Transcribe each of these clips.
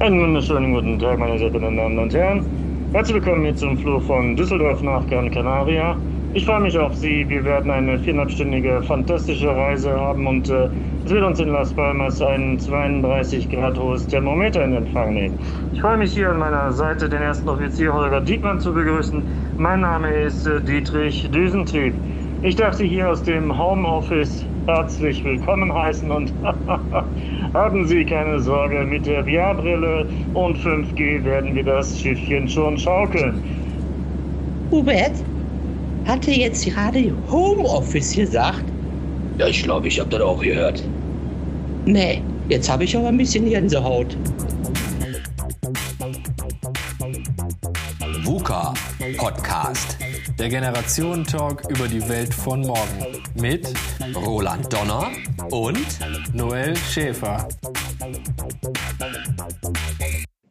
Einen wunderschönen guten Tag, meine sehr verehrten Damen und Herren. Herzlich willkommen hier zum Flug von Düsseldorf nach Gran Canaria. Ich freue mich auf Sie. Wir werden eine viereinhalbstündige fantastische Reise haben und äh, es wird uns in Las Palmas ein 32 Grad hohes Thermometer in Empfang nehmen. Ich freue mich hier an meiner Seite den ersten Offizier Holger Diekmann zu begrüßen. Mein Name ist äh, Dietrich Düsentrieb. Ich darf Sie hier aus dem Homeoffice herzlich willkommen heißen und haben Sie keine Sorge, mit der VR-Brille und 5G werden wir das Schiffchen schon schaukeln. Hubert, hatte jetzt gerade Homeoffice gesagt? Ja, ich glaube, ich habe das auch gehört. Nee, jetzt habe ich aber ein bisschen Gänsehaut. VUCA Podcast. Der Generationen-Talk über die Welt von morgen. Mit Roland Donner und Noel Schäfer.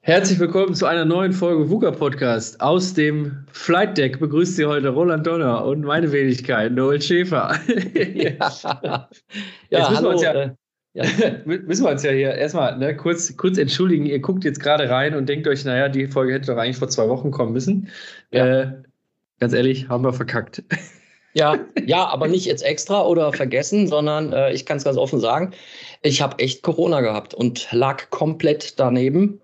Herzlich willkommen zu einer neuen Folge VUCA Podcast. Aus dem Flight Deck begrüßt Sie heute Roland Donner und meine Wenigkeit, Noel Schäfer. ja, ja Jetzt müssen hallo. Wir uns ja, äh, ja. müssen wir uns ja hier erstmal ne, kurz, kurz entschuldigen. Ihr guckt jetzt gerade rein und denkt euch, naja, die Folge hätte doch eigentlich vor zwei Wochen kommen müssen. Ja. Äh, ganz ehrlich, haben wir verkackt. Ja, ja, aber nicht jetzt extra oder vergessen, sondern äh, ich kann es ganz offen sagen, ich habe echt Corona gehabt und lag komplett daneben.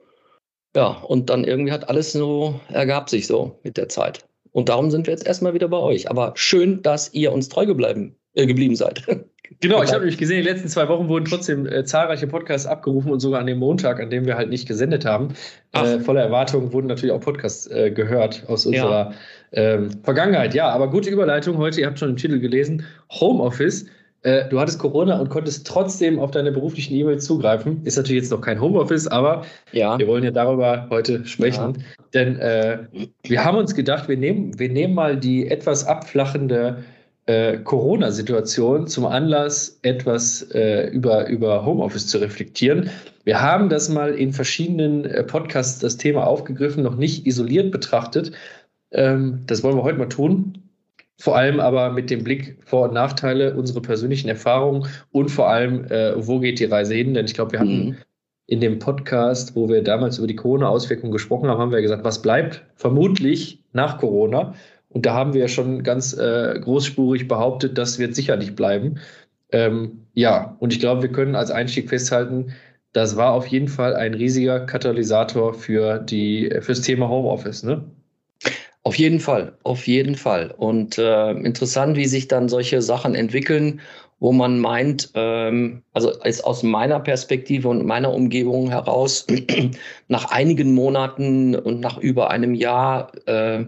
Ja, und dann irgendwie hat alles so ergab sich so mit der Zeit. Und darum sind wir jetzt erstmal wieder bei euch. Aber schön, dass ihr uns treu geblieben, äh, geblieben seid. Genau, ich habe nämlich gesehen, die letzten zwei Wochen wurden trotzdem äh, zahlreiche Podcasts abgerufen und sogar an dem Montag, an dem wir halt nicht gesendet haben. Äh, voller Erwartung wurden natürlich auch Podcasts äh, gehört aus unserer ja. Ähm, Vergangenheit. Ja, aber gute Überleitung heute, ihr habt schon den Titel gelesen, Homeoffice. Äh, du hattest Corona und konntest trotzdem auf deine beruflichen E-Mails zugreifen. Ist natürlich jetzt noch kein Homeoffice, aber ja. wir wollen ja darüber heute sprechen. Ja. Denn äh, wir haben uns gedacht, wir nehmen, wir nehmen mal die etwas abflachende äh, Corona-Situation zum Anlass, etwas äh, über, über Homeoffice zu reflektieren. Wir haben das mal in verschiedenen äh, Podcasts das Thema aufgegriffen, noch nicht isoliert betrachtet. Ähm, das wollen wir heute mal tun. Vor allem aber mit dem Blick Vor- und Nachteile, unsere persönlichen Erfahrungen und vor allem, äh, wo geht die Reise hin? Denn ich glaube, wir hatten mhm. in dem Podcast, wo wir damals über die Corona-Auswirkungen gesprochen haben, haben wir gesagt, was bleibt vermutlich nach Corona? Und da haben wir ja schon ganz äh, großspurig behauptet, das wird sicher nicht bleiben. Ähm, ja, und ich glaube, wir können als Einstieg festhalten, das war auf jeden Fall ein riesiger Katalysator für die, fürs Thema Homeoffice, ne? Auf jeden Fall, auf jeden Fall. Und äh, interessant, wie sich dann solche Sachen entwickeln, wo man meint, ähm, also ist aus meiner Perspektive und meiner Umgebung heraus, nach einigen Monaten und nach über einem Jahr äh,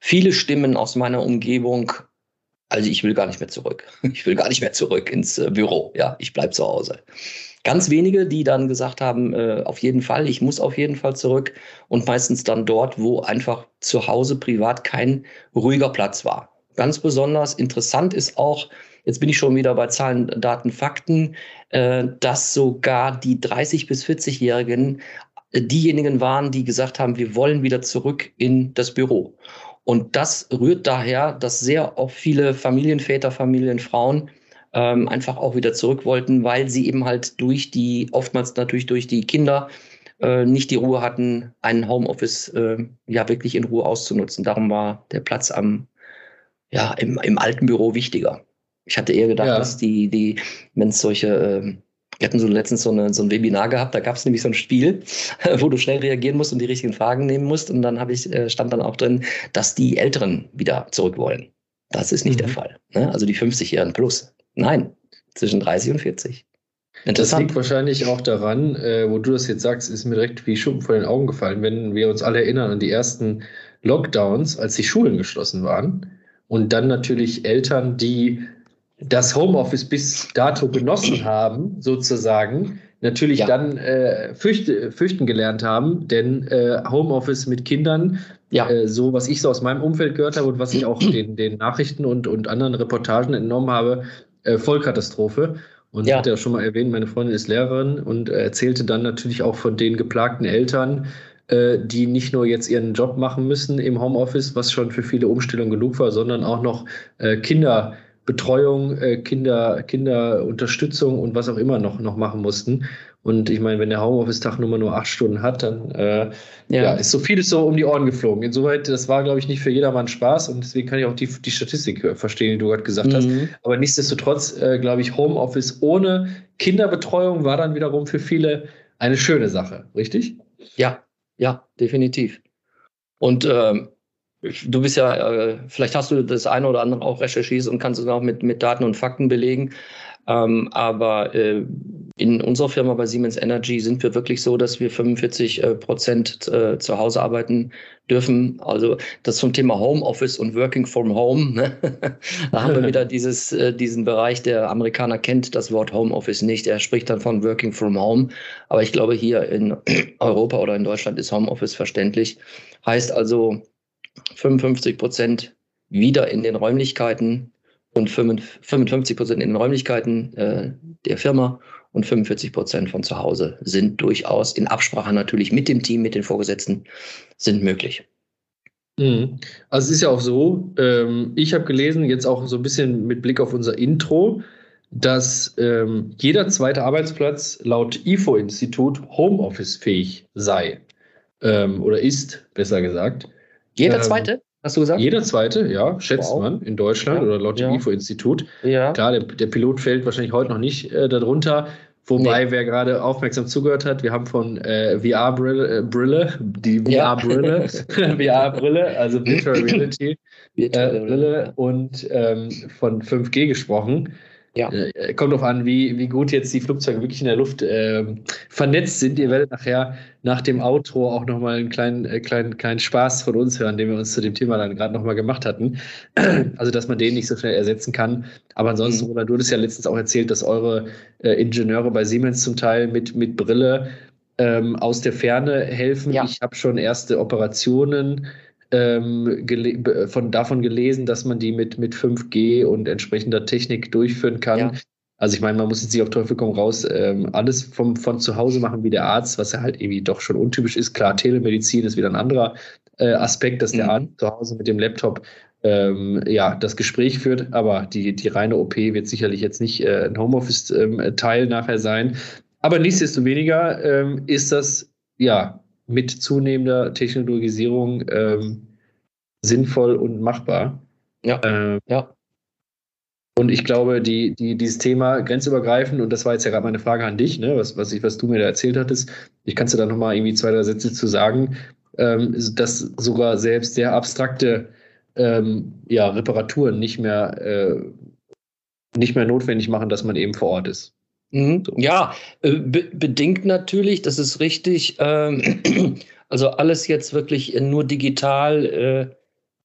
viele Stimmen aus meiner Umgebung, also ich will gar nicht mehr zurück. Ich will gar nicht mehr zurück ins äh, Büro. Ja, ich bleibe zu Hause. Ganz wenige, die dann gesagt haben, äh, auf jeden Fall, ich muss auf jeden Fall zurück. Und meistens dann dort, wo einfach zu Hause privat kein ruhiger Platz war. Ganz besonders interessant ist auch, jetzt bin ich schon wieder bei Zahlen, Daten, Fakten, äh, dass sogar die 30 bis 40-Jährigen äh, diejenigen waren, die gesagt haben, wir wollen wieder zurück in das Büro. Und das rührt daher, dass sehr auch viele Familienväter, Familienfrauen ähm, einfach auch wieder zurück wollten, weil sie eben halt durch die, oftmals natürlich durch die Kinder, äh, nicht die Ruhe hatten, einen Homeoffice äh, ja wirklich in Ruhe auszunutzen. Darum war der Platz am, ja, im, im alten Büro wichtiger. Ich hatte eher gedacht, ja. dass die, die, wenn es solche äh, wir hatten so letztens so, eine, so ein Webinar gehabt, da gab es nämlich so ein Spiel, wo du schnell reagieren musst und die richtigen Fragen nehmen musst. Und dann habe ich, äh, stand dann auch drin, dass die Älteren wieder zurück wollen. Das ist nicht mhm. der Fall. Ne? Also die 50-Jährigen plus. Nein, zwischen 30 und 40. Das liegt wahrscheinlich auch daran, äh, wo du das jetzt sagst, ist mir direkt wie Schuppen vor den Augen gefallen, wenn wir uns alle erinnern an die ersten Lockdowns, als die Schulen geschlossen waren und dann natürlich Eltern, die das Homeoffice bis dato genossen haben, sozusagen, natürlich ja. dann äh, fürchte, fürchten gelernt haben, denn äh, Homeoffice mit Kindern, ja. äh, so was ich so aus meinem Umfeld gehört habe und was ich auch den, den Nachrichten und, und anderen Reportagen entnommen habe, äh, Vollkatastrophe. Und ja. hatte ja schon mal erwähnt, meine Freundin ist Lehrerin und äh, erzählte dann natürlich auch von den geplagten Eltern, äh, die nicht nur jetzt ihren Job machen müssen im Homeoffice, was schon für viele Umstellungen genug war, sondern auch noch äh, Kinder Betreuung, äh, Kinder, Kinderunterstützung und was auch immer noch, noch machen mussten. Und ich meine, wenn der Homeoffice-Tag Nummer nur acht Stunden hat, dann äh, ja. ja. ist so vieles so um die Ohren geflogen. Insoweit, das war, glaube ich, nicht für jedermann Spaß und deswegen kann ich auch die, die Statistik verstehen, die du gerade gesagt mhm. hast. Aber nichtsdestotrotz, äh, glaube ich, Homeoffice ohne Kinderbetreuung war dann wiederum für viele eine schöne Sache, richtig? Ja, ja, definitiv. Und ähm, du bist ja, äh, vielleicht hast du das eine oder andere auch recherchiert und kannst es auch mit, mit Daten und Fakten belegen. Ähm, aber äh, in unserer Firma bei Siemens Energy sind wir wirklich so, dass wir 45 äh, Prozent äh, zu Hause arbeiten dürfen. Also das zum Thema Homeoffice und Working from Home. Ne? da haben wir wieder dieses, äh, diesen Bereich, der Amerikaner kennt das Wort Homeoffice nicht. Er spricht dann von Working from Home. Aber ich glaube, hier in Europa oder in Deutschland ist Homeoffice verständlich. Heißt also 55 Prozent wieder in den Räumlichkeiten und 55 Prozent in den Räumlichkeiten äh, der Firma und 45 Prozent von zu Hause sind durchaus in Absprache natürlich mit dem Team, mit den Vorgesetzten, sind möglich. Mhm. Also es ist ja auch so, ähm, ich habe gelesen, jetzt auch so ein bisschen mit Blick auf unser Intro, dass ähm, jeder zweite Arbeitsplatz laut IFO-Institut Homeoffice-fähig sei. Ähm, oder ist, besser gesagt. Jeder ähm, zweite? Hast du gesagt? Jeder zweite, ja, schätzt wow. man in Deutschland ja. oder laut dem ja. IFO-Institut. Ja. Klar, der, der, Pilot fällt wahrscheinlich heute noch nicht äh, darunter. Wobei, nee. wer gerade aufmerksam zugehört hat, wir haben von äh, VR-Brille, äh, Brille, die VR-Brille, VR-Brille, also Virtual Reality äh, Brille und ähm, von 5G gesprochen. Ja. Äh, kommt drauf an, wie, wie gut jetzt die Flugzeuge wirklich in der Luft äh, vernetzt sind. Ihr werdet nachher nach dem Outro auch nochmal einen kleinen, äh, kleinen, kleinen Spaß von uns hören, den wir uns zu dem Thema dann gerade nochmal gemacht hatten. also, dass man den nicht so schnell ersetzen kann. Aber ansonsten, mhm. Roland, du hattest ja letztens auch erzählt, dass eure äh, Ingenieure bei Siemens zum Teil mit, mit Brille ähm, aus der Ferne helfen. Ja. Ich habe schon erste Operationen ähm, von, davon gelesen, dass man die mit, mit 5G und entsprechender Technik durchführen kann. Ja. Also ich meine, man muss jetzt nicht auf Teufel komm raus ähm, alles vom, von zu Hause machen wie der Arzt, was ja halt irgendwie doch schon untypisch ist. Klar, Telemedizin ist wieder ein anderer äh, Aspekt, dass der mhm. Arzt zu Hause mit dem Laptop ähm, ja, das Gespräch führt, aber die, die reine OP wird sicherlich jetzt nicht äh, ein Homeoffice-Teil ähm, nachher sein. Aber nichtsdestoweniger ähm, ist das ja mit zunehmender Technologisierung ähm, sinnvoll und machbar. Ja. Ähm, ja. Und ich glaube, die, die, dieses Thema grenzübergreifend, und das war jetzt ja gerade meine Frage an dich, ne, was, was, ich, was du mir da erzählt hattest, ich kannst du da nochmal irgendwie zwei, drei Sätze zu sagen, ähm, dass sogar selbst sehr abstrakte ähm, ja, Reparaturen nicht mehr, äh, nicht mehr notwendig machen, dass man eben vor Ort ist. Mhm. Ja, äh, be bedingt natürlich, das ist richtig. Ähm, also alles jetzt wirklich nur digital. Äh,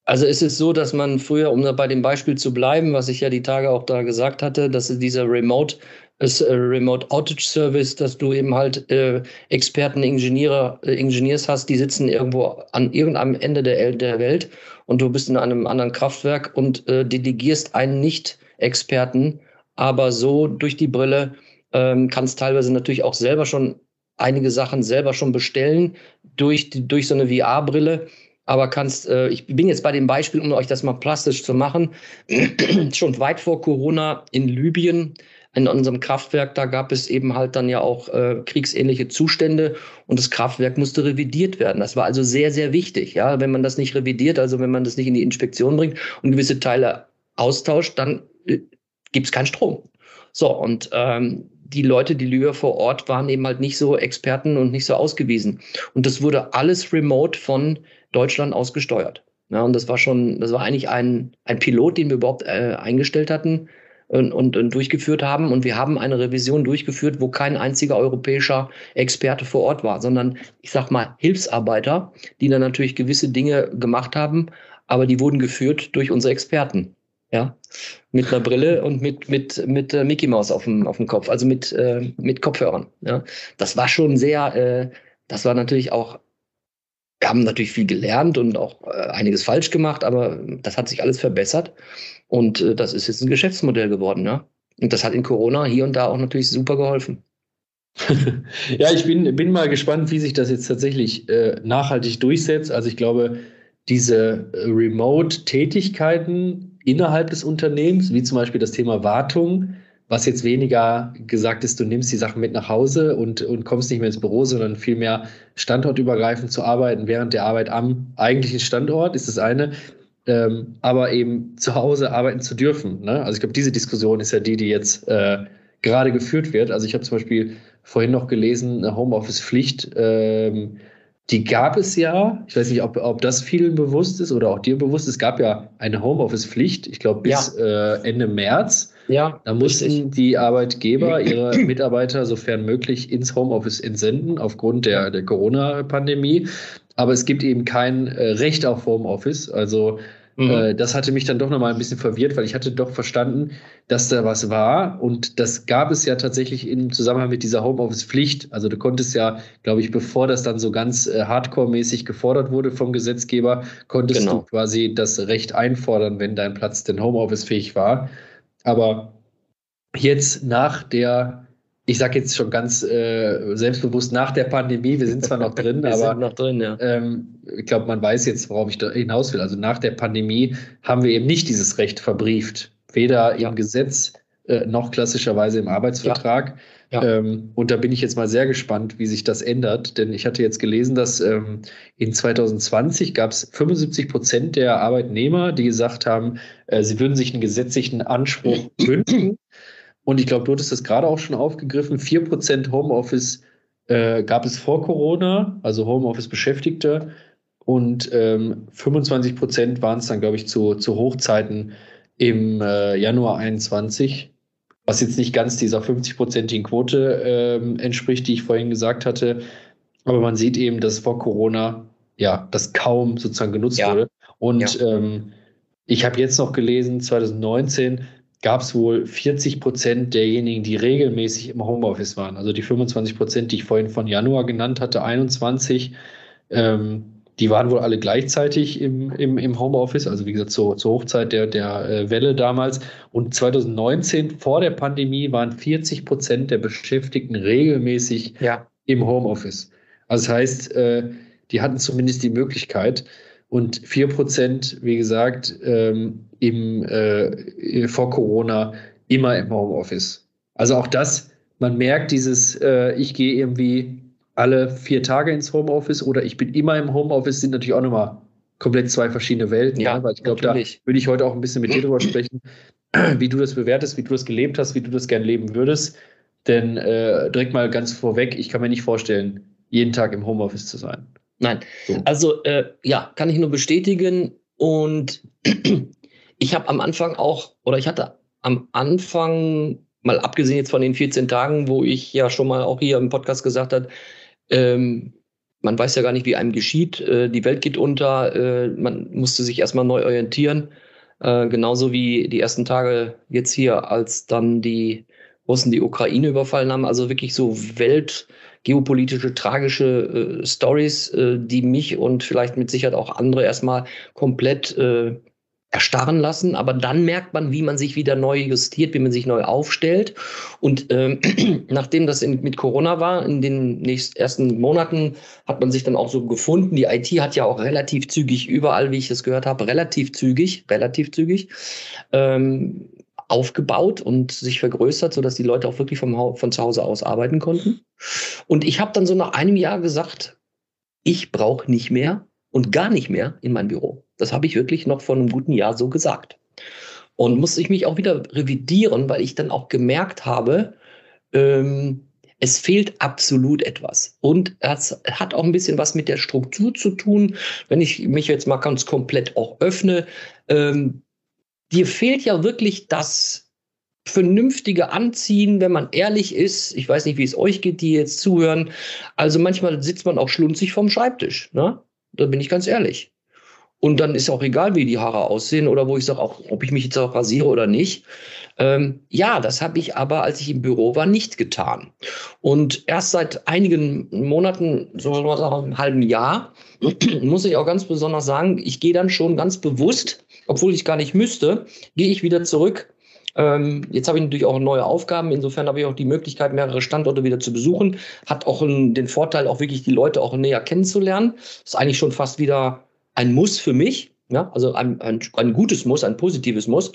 also es ist so, dass man früher, um bei dem Beispiel zu bleiben, was ich ja die Tage auch da gesagt hatte, dass dieser Remote das äh, Remote Outage Service, dass du eben halt äh, Experten, Ingenieure, äh, Engineers hast, die sitzen irgendwo an irgendeinem Ende der, der Welt und du bist in einem anderen Kraftwerk und äh, delegierst einen Nicht-Experten, aber so durch die Brille ähm, kannst teilweise natürlich auch selber schon einige Sachen selber schon bestellen durch, durch so eine VR-Brille. Aber kannst, äh, ich bin jetzt bei dem Beispiel, um euch das mal plastisch zu machen, schon weit vor Corona in Libyen, in unserem Kraftwerk, da gab es eben halt dann ja auch äh, kriegsähnliche Zustände und das Kraftwerk musste revidiert werden. Das war also sehr, sehr wichtig. Ja, wenn man das nicht revidiert, also wenn man das nicht in die Inspektion bringt und gewisse Teile austauscht, dann äh, gibt es keinen Strom. So, und ähm, die Leute, die Lüger vor Ort waren eben halt nicht so Experten und nicht so ausgewiesen. Und das wurde alles remote von Deutschland aus gesteuert. Ja, und das war schon, das war eigentlich ein, ein Pilot, den wir überhaupt äh, eingestellt hatten und, und, und durchgeführt haben. Und wir haben eine Revision durchgeführt, wo kein einziger europäischer Experte vor Ort war, sondern ich sag mal Hilfsarbeiter, die dann natürlich gewisse Dinge gemacht haben, aber die wurden geführt durch unsere Experten ja, mit einer Brille und mit, mit, mit äh, Mickey Mouse auf dem, auf dem Kopf, also mit, äh, mit Kopfhörern. Ja. Das war schon sehr, äh, das war natürlich auch, wir haben natürlich viel gelernt und auch äh, einiges falsch gemacht, aber das hat sich alles verbessert und äh, das ist jetzt ein Geschäftsmodell geworden. Ja. Und das hat in Corona hier und da auch natürlich super geholfen. ja, ich bin, bin mal gespannt, wie sich das jetzt tatsächlich äh, nachhaltig durchsetzt. Also ich glaube, diese Remote-Tätigkeiten innerhalb des Unternehmens, wie zum Beispiel das Thema Wartung, was jetzt weniger gesagt ist, du nimmst die Sachen mit nach Hause und, und kommst nicht mehr ins Büro, sondern vielmehr standortübergreifend zu arbeiten während der Arbeit am eigentlichen Standort, ist das eine. Ähm, aber eben zu Hause arbeiten zu dürfen. Ne? Also ich glaube, diese Diskussion ist ja die, die jetzt äh, gerade geführt wird. Also ich habe zum Beispiel vorhin noch gelesen, eine Homeoffice-Pflicht, ähm, die gab es ja. Ich weiß nicht, ob, ob das vielen bewusst ist oder auch dir bewusst. Es gab ja eine Homeoffice-Pflicht, ich glaube bis ja. äh, Ende März. Ja, da mussten richtig. die Arbeitgeber ihre Mitarbeiter sofern möglich ins Homeoffice entsenden aufgrund der, der Corona-Pandemie. Aber es gibt eben kein äh, Recht auf Homeoffice. Also Mhm. Äh, das hatte mich dann doch nochmal ein bisschen verwirrt, weil ich hatte doch verstanden, dass da was war. Und das gab es ja tatsächlich im Zusammenhang mit dieser Homeoffice-Pflicht. Also du konntest ja, glaube ich, bevor das dann so ganz äh, hardcore-mäßig gefordert wurde vom Gesetzgeber, konntest genau. du quasi das Recht einfordern, wenn dein Platz denn Homeoffice-fähig war. Aber jetzt nach der ich sage jetzt schon ganz äh, selbstbewusst nach der Pandemie, wir sind zwar noch drin, aber noch drin, ja. ähm, ich glaube, man weiß jetzt, worauf ich da hinaus will. Also nach der Pandemie haben wir eben nicht dieses Recht verbrieft, weder ja. im Gesetz äh, noch klassischerweise im Arbeitsvertrag. Ja. Ähm, und da bin ich jetzt mal sehr gespannt, wie sich das ändert, denn ich hatte jetzt gelesen, dass ähm, in 2020 gab es 75 Prozent der Arbeitnehmer, die gesagt haben, äh, sie würden sich einen gesetzlichen Anspruch wünschen und ich glaube, du hattest das gerade auch schon aufgegriffen. 4% Homeoffice äh, gab es vor Corona, also Homeoffice-Beschäftigte. Und ähm, 25 Prozent waren es dann, glaube ich, zu, zu Hochzeiten im äh, Januar 21, was jetzt nicht ganz dieser 50-prozentigen Quote ähm, entspricht, die ich vorhin gesagt hatte. Aber man sieht eben, dass vor Corona ja das kaum sozusagen genutzt ja. wurde. Und ja. ähm, ich habe jetzt noch gelesen, 2019 gab es wohl 40 Prozent derjenigen, die regelmäßig im Homeoffice waren. Also die 25 Prozent, die ich vorhin von Januar genannt hatte, 21, ähm, die waren wohl alle gleichzeitig im, im, im Homeoffice, also wie gesagt zur, zur Hochzeit der, der äh, Welle damals. Und 2019, vor der Pandemie, waren 40 Prozent der Beschäftigten regelmäßig ja. im Homeoffice. Also das heißt, äh, die hatten zumindest die Möglichkeit. Und 4 Prozent, wie gesagt, ähm, im, äh, vor Corona immer im Homeoffice. Also auch das, man merkt dieses, äh, ich gehe irgendwie alle vier Tage ins Homeoffice oder ich bin immer im Homeoffice, sind natürlich auch nochmal komplett zwei verschiedene Welten. Ja, ja weil ich glaube, da würde ich heute auch ein bisschen mit dir drüber sprechen, wie du das bewertest, wie du das gelebt hast, wie du das gern leben würdest. Denn äh, direkt mal ganz vorweg, ich kann mir nicht vorstellen, jeden Tag im Homeoffice zu sein. Nein, so. also äh, ja, kann ich nur bestätigen. Und ich habe am Anfang auch, oder ich hatte am Anfang, mal abgesehen jetzt von den 14 Tagen, wo ich ja schon mal auch hier im Podcast gesagt habe, ähm, man weiß ja gar nicht, wie einem geschieht. Äh, die Welt geht unter, äh, man musste sich erstmal neu orientieren. Äh, genauso wie die ersten Tage jetzt hier, als dann die Russen die Ukraine überfallen haben. Also wirklich so weltgeopolitische, tragische äh, Stories, äh, die mich und vielleicht mit Sicherheit auch andere erstmal komplett äh, erstarren lassen, aber dann merkt man, wie man sich wieder neu justiert, wie man sich neu aufstellt. Und ähm, nachdem das in, mit Corona war, in den nächsten ersten Monaten hat man sich dann auch so gefunden. Die IT hat ja auch relativ zügig überall, wie ich das gehört habe, relativ zügig, relativ zügig ähm, aufgebaut und sich vergrößert, sodass die Leute auch wirklich vom, von zu Hause aus arbeiten konnten. Und ich habe dann so nach einem Jahr gesagt, ich brauche nicht mehr und gar nicht mehr in mein Büro. Das habe ich wirklich noch vor einem guten Jahr so gesagt. Und musste ich mich auch wieder revidieren, weil ich dann auch gemerkt habe, ähm, es fehlt absolut etwas. Und es hat auch ein bisschen was mit der Struktur zu tun. Wenn ich mich jetzt mal ganz komplett auch öffne, ähm, dir fehlt ja wirklich das vernünftige Anziehen, wenn man ehrlich ist. Ich weiß nicht, wie es euch geht, die jetzt zuhören. Also manchmal sitzt man auch schlunzig vom Schreibtisch. Ne? Da bin ich ganz ehrlich. Und dann ist auch egal, wie die Haare aussehen oder wo ich sage, auch, ob ich mich jetzt auch rasiere oder nicht. Ähm, ja, das habe ich aber, als ich im Büro war, nicht getan. Und erst seit einigen Monaten, so sagen, einem halben Jahr, muss ich auch ganz besonders sagen, ich gehe dann schon ganz bewusst, obwohl ich gar nicht müsste, gehe ich wieder zurück ähm, jetzt habe ich natürlich auch neue Aufgaben. Insofern habe ich auch die Möglichkeit, mehrere Standorte wieder zu besuchen. Hat auch den Vorteil, auch wirklich die Leute auch näher kennenzulernen. Ist eigentlich schon fast wieder ein Muss für mich. Ja, also ein, ein, ein gutes Muss, ein positives Muss.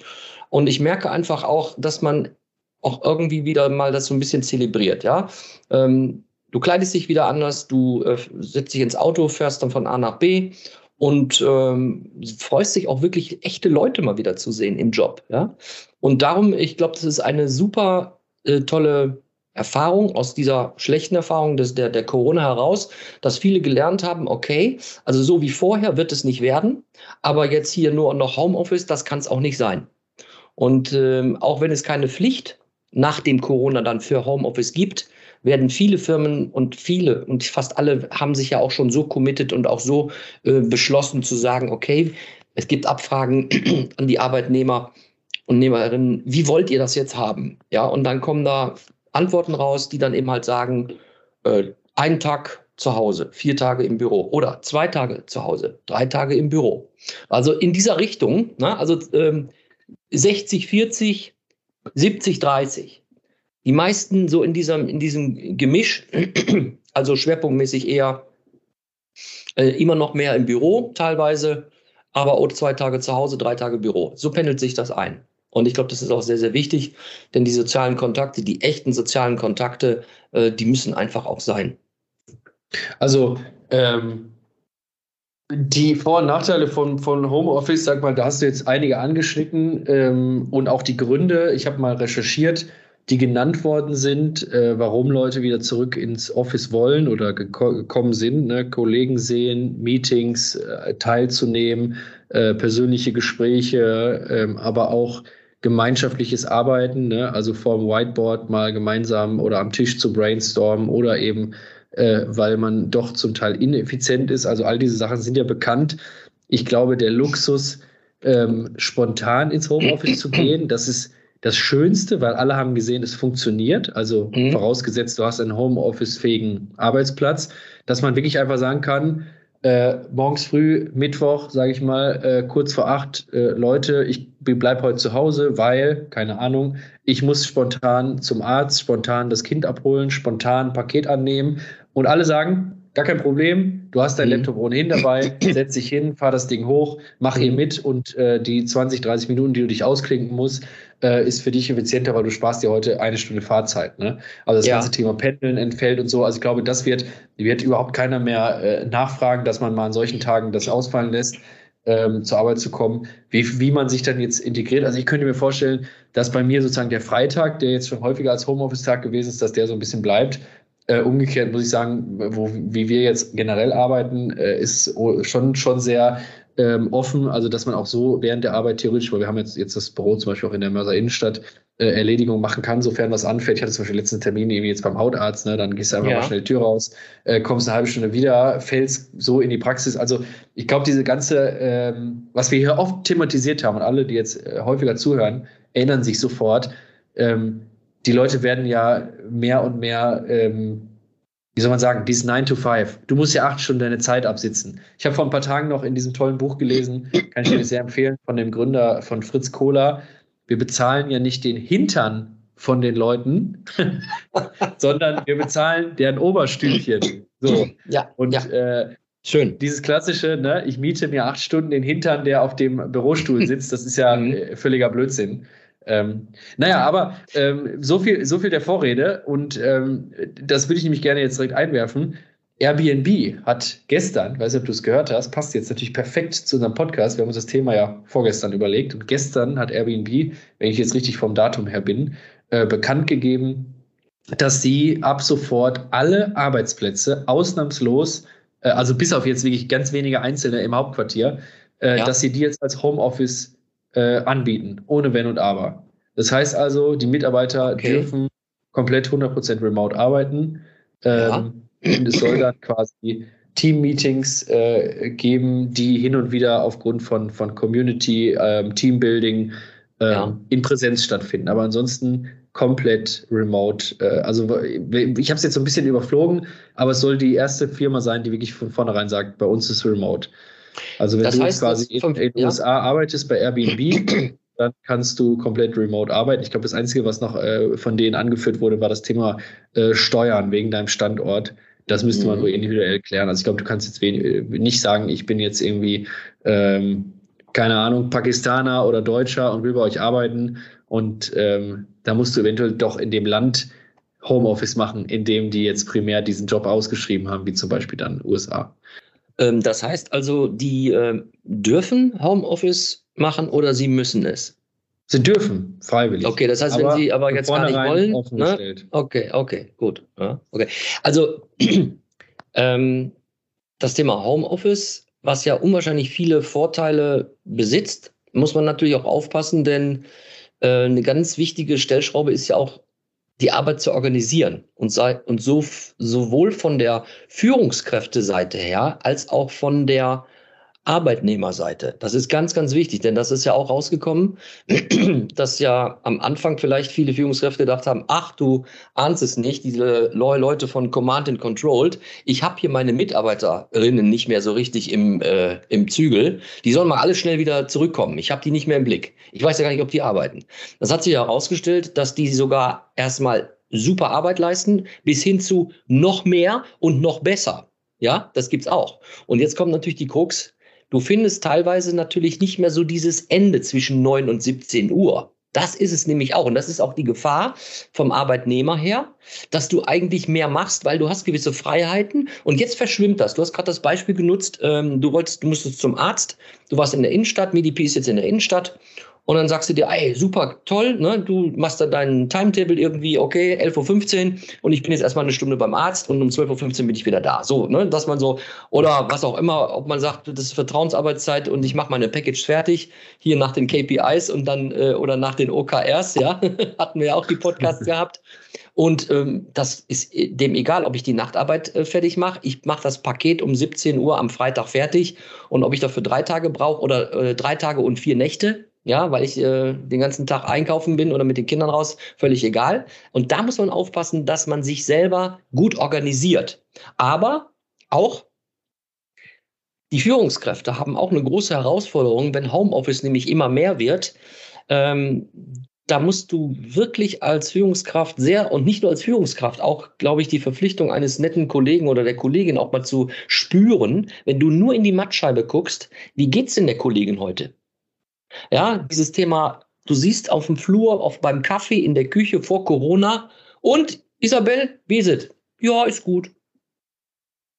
Und ich merke einfach auch, dass man auch irgendwie wieder mal das so ein bisschen zelebriert, ja. Ähm, du kleidest dich wieder anders, du äh, setzt dich ins Auto, fährst dann von A nach B und ähm, freust dich auch wirklich echte Leute mal wieder zu sehen im Job, ja. Und darum, ich glaube, das ist eine super äh, tolle Erfahrung aus dieser schlechten Erfahrung des, der, der Corona heraus, dass viele gelernt haben, okay, also so wie vorher wird es nicht werden, aber jetzt hier nur noch Homeoffice, das kann es auch nicht sein. Und ähm, auch wenn es keine Pflicht nach dem Corona dann für Homeoffice gibt, werden viele Firmen und viele und fast alle haben sich ja auch schon so committed und auch so äh, beschlossen zu sagen, okay, es gibt Abfragen an die Arbeitnehmer und Nehmerinnen, wie wollt ihr das jetzt haben? Ja, und dann kommen da Antworten raus, die dann eben halt sagen, äh, einen Tag zu Hause, vier Tage im Büro oder zwei Tage zu Hause, drei Tage im Büro. Also in dieser Richtung, ne, also ähm, 60, 40, 70, 30. Die meisten so in diesem, in diesem Gemisch, also schwerpunktmäßig eher äh, immer noch mehr im Büro teilweise, aber auch zwei Tage zu Hause, drei Tage Büro. So pendelt sich das ein. Und ich glaube, das ist auch sehr, sehr wichtig, denn die sozialen Kontakte, die echten sozialen Kontakte, äh, die müssen einfach auch sein. Also ähm, die Vor- und Nachteile von, von Homeoffice, sag mal, da hast du jetzt einige angeschnitten ähm, und auch die Gründe. Ich habe mal recherchiert, die genannt worden sind, äh, warum Leute wieder zurück ins Office wollen oder gekommen sind. Ne? Kollegen sehen, Meetings äh, teilzunehmen, äh, persönliche Gespräche, ähm, aber auch gemeinschaftliches Arbeiten, ne? also vorm Whiteboard mal gemeinsam oder am Tisch zu brainstormen oder eben äh, weil man doch zum Teil ineffizient ist. Also all diese Sachen sind ja bekannt. Ich glaube, der Luxus, ähm, spontan ins Homeoffice zu gehen, das ist das Schönste, weil alle haben gesehen, es funktioniert. Also mhm. vorausgesetzt, du hast einen Homeoffice-fähigen Arbeitsplatz, dass man wirklich einfach sagen kann, äh, morgens früh, Mittwoch, sage ich mal, äh, kurz vor acht, äh, Leute, ich bleibe heute zu Hause, weil, keine Ahnung, ich muss spontan zum Arzt, spontan das Kind abholen, spontan ein Paket annehmen und alle sagen, gar kein Problem, du hast dein mhm. Laptop ohnehin dabei, setz dich hin, fahr das Ding hoch, mach hier mhm. mit und äh, die 20, 30 Minuten, die du dich ausklinken musst, äh, ist für dich effizienter, weil du sparst dir heute eine Stunde Fahrzeit. Ne? Also das ja. ganze Thema Pendeln entfällt und so. Also ich glaube, das wird, wird überhaupt keiner mehr äh, nachfragen, dass man mal an solchen Tagen das ausfallen lässt. Ähm, zur Arbeit zu kommen, wie, wie man sich dann jetzt integriert. Also ich könnte mir vorstellen, dass bei mir sozusagen der Freitag, der jetzt schon häufiger als Homeoffice-Tag gewesen ist, dass der so ein bisschen bleibt. Äh, umgekehrt muss ich sagen, wo, wie wir jetzt generell arbeiten, äh, ist schon, schon sehr ähm, offen, also dass man auch so während der Arbeit theoretisch, weil wir haben jetzt, jetzt das Büro zum Beispiel auch in der Mörser Innenstadt, äh, Erledigung machen kann, sofern was anfällt. Ich hatte zum Beispiel letzten Termin irgendwie jetzt beim Hautarzt, ne, dann gehst du einfach ja. mal schnell die Tür raus, äh, kommst eine halbe Stunde wieder, fällst so in die Praxis. Also ich glaube, diese ganze, ähm, was wir hier oft thematisiert haben und alle, die jetzt äh, häufiger zuhören, erinnern sich sofort, ähm, die Leute werden ja mehr und mehr ähm, wie soll man sagen, dieses 9 to 5. Du musst ja acht Stunden deine Zeit absitzen. Ich habe vor ein paar Tagen noch in diesem tollen Buch gelesen, kann ich dir sehr empfehlen, von dem Gründer von Fritz Kohler. Wir bezahlen ja nicht den Hintern von den Leuten, sondern wir bezahlen deren Oberstühlchen. So. Ja. Und ja. Äh, Schön. Dieses klassische, ne, ich miete mir acht Stunden den Hintern, der auf dem Bürostuhl sitzt, das ist ja mhm. Äh, völliger Blödsinn. Ähm, naja, aber ähm, so, viel, so viel der Vorrede und ähm, das würde ich nämlich gerne jetzt direkt einwerfen. Airbnb hat gestern, weiß nicht, ob du es gehört hast, passt jetzt natürlich perfekt zu unserem Podcast. Wir haben uns das Thema ja vorgestern überlegt und gestern hat Airbnb, wenn ich jetzt richtig vom Datum her bin, äh, bekannt gegeben, dass sie ab sofort alle Arbeitsplätze ausnahmslos, äh, also bis auf jetzt wirklich ganz wenige Einzelne im Hauptquartier, äh, ja. dass sie die jetzt als Homeoffice äh, anbieten, ohne Wenn und Aber. Das heißt also, die Mitarbeiter okay. dürfen komplett 100% remote arbeiten. Ähm, ja. Und es soll dann quasi Team-Meetings äh, geben, die hin und wieder aufgrund von, von Community, ähm, Teambuilding ähm, ja. in Präsenz stattfinden. Aber ansonsten komplett remote. Äh, also ich habe es jetzt so ein bisschen überflogen, aber es soll die erste Firma sein, die wirklich von vornherein sagt, bei uns ist remote. Also wenn das du heißt, quasi in den ja. USA arbeitest bei Airbnb, dann kannst du komplett remote arbeiten. Ich glaube, das Einzige, was noch äh, von denen angeführt wurde, war das Thema äh, Steuern wegen deinem Standort. Das müsste man mhm. wohl individuell klären. Also ich glaube, du kannst jetzt wenig, äh, nicht sagen, ich bin jetzt irgendwie ähm, keine Ahnung, Pakistaner oder Deutscher und will bei euch arbeiten. Und ähm, da musst du eventuell doch in dem Land Homeoffice machen, in dem die jetzt primär diesen Job ausgeschrieben haben, wie zum Beispiel dann USA. Ähm, das heißt also, die äh, dürfen Homeoffice machen oder sie müssen es? Sie dürfen, freiwillig. Okay, das heißt, wenn sie aber jetzt gar nicht wollen. Ne? Okay, okay, gut. Ja, okay. Also ähm, das Thema Homeoffice, was ja unwahrscheinlich viele Vorteile besitzt, muss man natürlich auch aufpassen, denn äh, eine ganz wichtige Stellschraube ist ja auch die Arbeit zu organisieren und, sei, und so sowohl von der Führungskräfteseite her als auch von der Arbeitnehmerseite. Das ist ganz, ganz wichtig, denn das ist ja auch rausgekommen, dass ja am Anfang vielleicht viele Führungskräfte gedacht haben, ach, du ahnst es nicht, diese Leute von Command and Controlled, ich habe hier meine Mitarbeiterinnen nicht mehr so richtig im, äh, im Zügel, die sollen mal alle schnell wieder zurückkommen. Ich habe die nicht mehr im Blick. Ich weiß ja gar nicht, ob die arbeiten. Das hat sich ja herausgestellt, dass die sogar erstmal super Arbeit leisten, bis hin zu noch mehr und noch besser. Ja, das gibt's auch. Und jetzt kommt natürlich die Krux, Du findest teilweise natürlich nicht mehr so dieses Ende zwischen 9 und 17 Uhr. Das ist es nämlich auch. Und das ist auch die Gefahr vom Arbeitnehmer her, dass du eigentlich mehr machst, weil du hast gewisse Freiheiten. Und jetzt verschwimmt das. Du hast gerade das Beispiel genutzt, ähm, du wolltest, du musstest zum Arzt, du warst in der Innenstadt, MediP ist jetzt in der Innenstadt und dann sagst du dir, ey, super toll, ne? du machst dann deinen Timetable irgendwie, okay, 11.15 Uhr und ich bin jetzt erstmal eine Stunde beim Arzt und um 12.15 Uhr bin ich wieder da. So, ne? dass man so, oder was auch immer, ob man sagt, das ist Vertrauensarbeitszeit und ich mache meine Package fertig, hier nach den KPIs und dann, äh, oder nach den OKRs, ja, hatten wir ja auch die Podcasts gehabt. Und ähm, das ist dem egal, ob ich die Nachtarbeit äh, fertig mache. Ich mache das Paket um 17 Uhr am Freitag fertig. Und ob ich dafür drei Tage brauche oder äh, drei Tage und vier Nächte, ja, weil ich äh, den ganzen Tag einkaufen bin oder mit den Kindern raus, völlig egal. Und da muss man aufpassen, dass man sich selber gut organisiert. Aber auch die Führungskräfte haben auch eine große Herausforderung, wenn Homeoffice nämlich immer mehr wird. Ähm, da musst du wirklich als Führungskraft sehr und nicht nur als Führungskraft, auch, glaube ich, die Verpflichtung eines netten Kollegen oder der Kollegin auch mal zu spüren, wenn du nur in die Mattscheibe guckst, wie geht's denn der Kollegin heute? Ja, dieses Thema, du siehst auf dem Flur, auf, beim Kaffee, in der Küche vor Corona und Isabel, wie ist es? Ja, ist gut.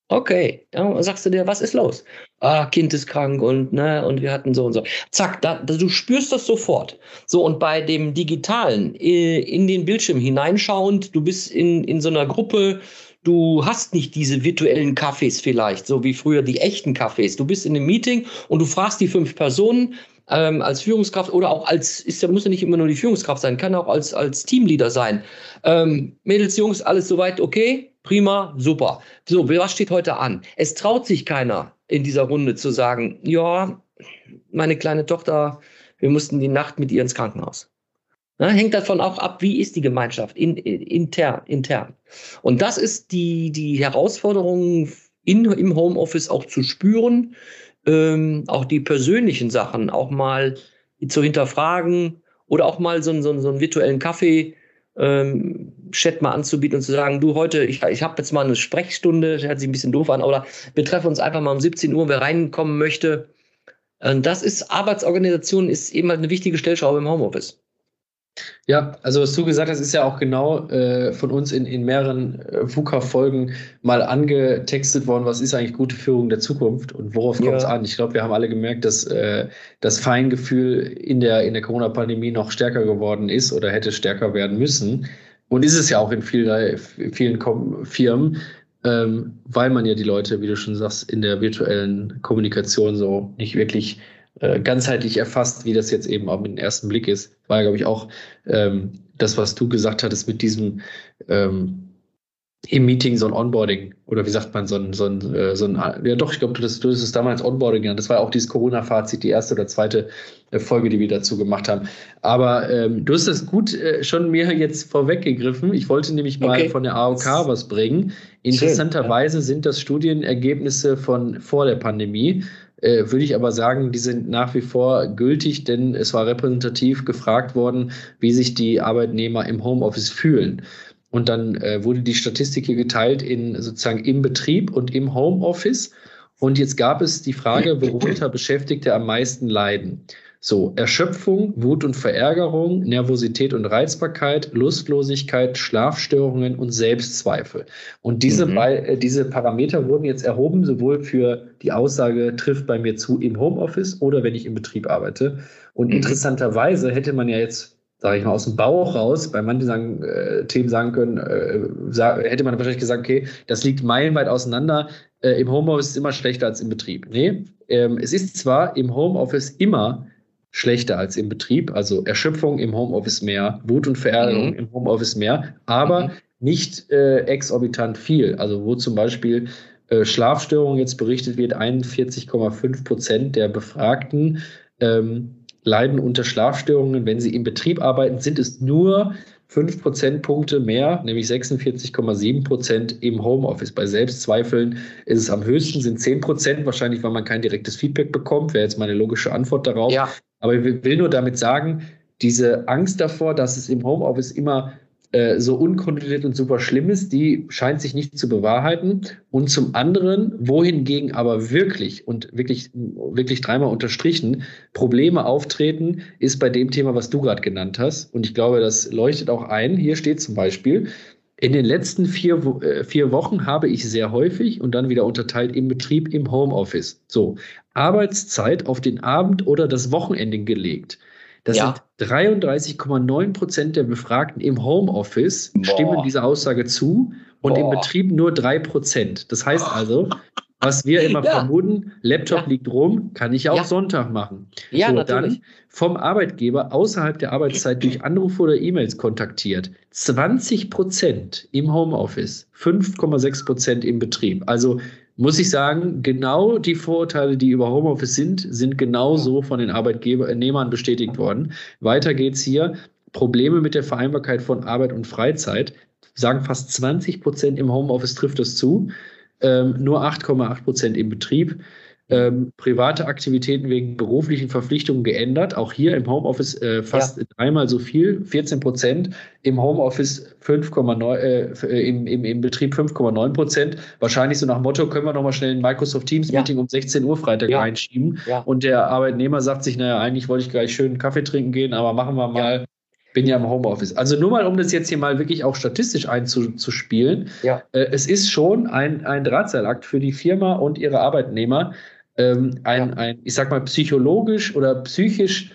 Okay, ja, sagst du dir, was ist los? Ah, Kind ist krank und ne, und wir hatten so und so. Zack, da, da, du spürst das sofort. So, und bei dem Digitalen, in den Bildschirm hineinschauend, du bist in, in so einer Gruppe, du hast nicht diese virtuellen Cafés vielleicht, so wie früher die echten Cafés. Du bist in einem Meeting und du fragst die fünf Personen, ähm, als Führungskraft oder auch als, ist ja, muss ja nicht immer nur die Führungskraft sein, kann auch als, als Teamleader sein. Ähm, Mädels, Jungs, alles soweit okay? Prima, super. So, was steht heute an? Es traut sich keiner in dieser Runde zu sagen, ja, meine kleine Tochter, wir mussten die Nacht mit ihr ins Krankenhaus. Na, hängt davon auch ab, wie ist die Gemeinschaft in, in, intern, intern. Und das ist die, die Herausforderung in, im Homeoffice auch zu spüren, ähm, auch die persönlichen Sachen auch mal zu hinterfragen oder auch mal so, so, so einen virtuellen Kaffee ähm, Chat mal anzubieten und zu sagen, du heute, ich, ich habe jetzt mal eine Sprechstunde, hört sich ein bisschen doof an, oder wir treffen uns einfach mal um 17 Uhr, wer reinkommen möchte. Und das ist Arbeitsorganisation, ist eben halt eine wichtige Stellschraube im Homeoffice. Ja, also was du gesagt hast, ist ja auch genau äh, von uns in, in mehreren äh, VUCA-Folgen mal angetextet worden, was ist eigentlich gute Führung der Zukunft und worauf kommt es ja. an? Ich glaube, wir haben alle gemerkt, dass äh, das Feingefühl in der, in der Corona-Pandemie noch stärker geworden ist oder hätte stärker werden müssen. Und ist es ja auch in vielen, vielen Firmen, ähm, weil man ja die Leute, wie du schon sagst, in der virtuellen Kommunikation so nicht wirklich äh, ganzheitlich erfasst, wie das jetzt eben auf den ersten Blick ist. War, glaube ich, auch ähm, das, was du gesagt hattest mit diesem ähm, im Meeting so ein Onboarding oder wie sagt man, so ein, so ein, äh, so ein ja doch, ich glaube, du, hast es damals Onboarding genannt. Das war auch dieses Corona-Fazit, die erste oder zweite äh, Folge, die wir dazu gemacht haben. Aber ähm, du hast das gut äh, schon mir jetzt vorweggegriffen. Ich wollte nämlich mal okay. von der AOK was bringen. Interessanterweise sind das Studienergebnisse von vor der Pandemie äh, würde ich aber sagen, die sind nach wie vor gültig, denn es war repräsentativ gefragt worden, wie sich die Arbeitnehmer im Homeoffice fühlen. Und dann äh, wurde die Statistik hier geteilt in sozusagen im Betrieb und im Homeoffice. Und jetzt gab es die Frage, worunter Beschäftigte am meisten leiden. So, Erschöpfung, Wut und Verärgerung, Nervosität und Reizbarkeit, Lustlosigkeit, Schlafstörungen und Selbstzweifel. Und diese, mhm. äh, diese Parameter wurden jetzt erhoben, sowohl für die Aussage trifft bei mir zu im Homeoffice oder wenn ich im Betrieb arbeite. Und mhm. interessanterweise hätte man ja jetzt sage ich mal, aus dem Bauch raus, bei manchen sagen, äh, Themen sagen können, äh, sag, hätte man wahrscheinlich gesagt, okay, das liegt meilenweit auseinander. Äh, Im Homeoffice ist es immer schlechter als im Betrieb. Nee, ähm, es ist zwar im Homeoffice immer schlechter als im Betrieb. Also Erschöpfung im Homeoffice mehr, Wut und Verärgerung mhm. im Homeoffice mehr, aber mhm. nicht äh, exorbitant viel. Also wo zum Beispiel äh, Schlafstörungen jetzt berichtet wird, 41,5 Prozent der Befragten ähm, leiden unter Schlafstörungen. Wenn sie im Betrieb arbeiten, sind es nur 5 Prozentpunkte mehr, nämlich 46,7 Prozent im Homeoffice. Bei Selbstzweifeln ist es am höchsten, sind 10 Prozent, wahrscheinlich, weil man kein direktes Feedback bekommt, wäre jetzt meine logische Antwort darauf. Ja. Aber ich will nur damit sagen, diese Angst davor, dass es im Homeoffice immer äh, so unkontrolliert und super schlimm ist, die scheint sich nicht zu bewahrheiten. Und zum anderen, wohingegen aber wirklich und wirklich, wirklich dreimal unterstrichen Probleme auftreten, ist bei dem Thema, was du gerade genannt hast. Und ich glaube, das leuchtet auch ein. Hier steht zum Beispiel, in den letzten vier, äh, vier Wochen habe ich sehr häufig und dann wieder unterteilt im Betrieb im Homeoffice. So, Arbeitszeit auf den Abend oder das Wochenende gelegt. Das ja. sind 33,9 Prozent der Befragten im Homeoffice Boah. stimmen dieser Aussage zu und Boah. im Betrieb nur drei Prozent. Das heißt also, was wir immer ja. vermuten, Laptop ja. liegt rum, kann ich auch ja. Sonntag machen. Ja, so, natürlich. Dann vom Arbeitgeber außerhalb der Arbeitszeit durch Anrufe oder E-Mails kontaktiert. 20 Prozent im Homeoffice, 5,6 Prozent im Betrieb. Also muss ich sagen, genau die Vorurteile, die über Homeoffice sind, sind genauso von den Arbeitgebern bestätigt worden. Weiter geht's hier. Probleme mit der Vereinbarkeit von Arbeit und Freizeit. Sagen fast 20 Prozent im Homeoffice trifft das zu ähm, nur 8,8 Prozent im Betrieb. Ähm, private Aktivitäten wegen beruflichen Verpflichtungen geändert. Auch hier im Homeoffice äh, fast ja. dreimal so viel, 14 Prozent. Im Homeoffice 5,9, äh, im, im, im Betrieb 5,9 Prozent. Wahrscheinlich so nach Motto, können wir nochmal schnell ein Microsoft Teams Meeting ja. um 16 Uhr Freitag ja. reinschieben. Und der Arbeitnehmer sagt sich, naja, eigentlich wollte ich gleich schön einen Kaffee trinken gehen, aber machen wir mal bin ja im Homeoffice. Also nur mal, um das jetzt hier mal wirklich auch statistisch einzuspielen. Ja. Äh, es ist schon ein, ein Drahtseilakt für die Firma und ihre Arbeitnehmer, ähm, ein, ja. ein, ich sag mal, psychologisch oder psychisch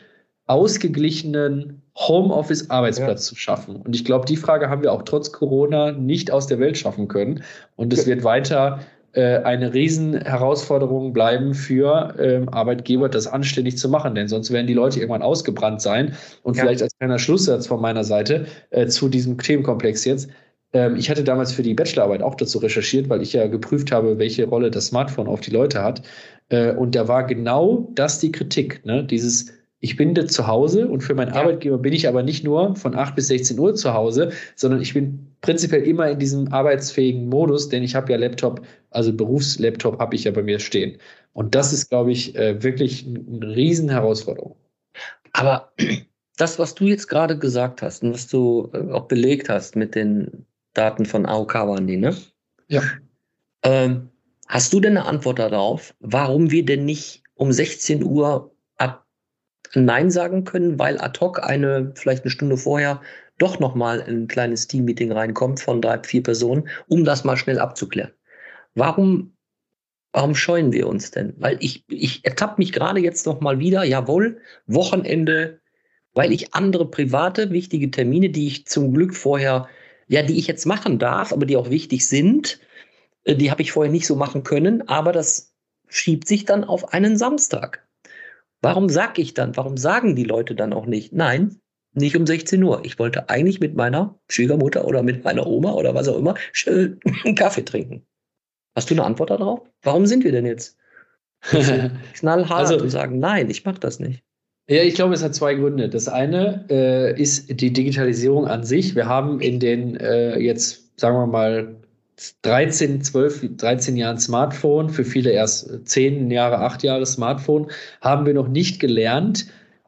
ausgeglichenen Homeoffice-Arbeitsplatz ja. zu schaffen. Und ich glaube, die Frage haben wir auch trotz Corona nicht aus der Welt schaffen können. Und es wird weiter eine Riesenherausforderung bleiben für ähm, Arbeitgeber, das anständig zu machen. Denn sonst werden die Leute irgendwann ausgebrannt sein. Und ja. vielleicht als kleiner Schlusssatz von meiner Seite äh, zu diesem Themenkomplex jetzt. Ähm, ich hatte damals für die Bachelorarbeit auch dazu recherchiert, weil ich ja geprüft habe, welche Rolle das Smartphone auf die Leute hat. Äh, und da war genau das die Kritik, ne? dieses ich bin zu Hause und für meinen ja. Arbeitgeber bin ich aber nicht nur von 8 bis 16 Uhr zu Hause, sondern ich bin prinzipiell immer in diesem arbeitsfähigen Modus, denn ich habe ja Laptop, also Berufslaptop habe ich ja bei mir stehen. Und das ist, glaube ich, äh, wirklich eine Riesenherausforderung. Aber das, was du jetzt gerade gesagt hast und was du äh, auch belegt hast mit den Daten von AOK waren die, ne? Ja. Ähm, hast du denn eine Antwort darauf, warum wir denn nicht um 16 Uhr Nein sagen können, weil ad hoc eine, vielleicht eine Stunde vorher, doch nochmal ein kleines Team-Meeting reinkommt von drei, vier Personen, um das mal schnell abzuklären. Warum, warum scheuen wir uns denn? Weil ich, ich ertappe mich gerade jetzt nochmal wieder, jawohl, Wochenende, weil ich andere private, wichtige Termine, die ich zum Glück vorher, ja, die ich jetzt machen darf, aber die auch wichtig sind, äh, die habe ich vorher nicht so machen können, aber das schiebt sich dann auf einen Samstag. Warum sag ich dann, warum sagen die Leute dann auch nicht, nein, nicht um 16 Uhr. Ich wollte eigentlich mit meiner Schwiegermutter oder mit meiner Oma oder was auch immer einen Kaffee trinken. Hast du eine Antwort darauf? Warum sind wir denn jetzt knallhart also, und sagen, nein, ich mache das nicht? Ja, ich glaube, es hat zwei Gründe. Das eine äh, ist die Digitalisierung an sich. Wir haben in den äh, jetzt, sagen wir mal, 13, 12, 13 Jahren Smartphone, für viele erst 10 Jahre, 8 Jahre Smartphone, haben wir noch nicht gelernt,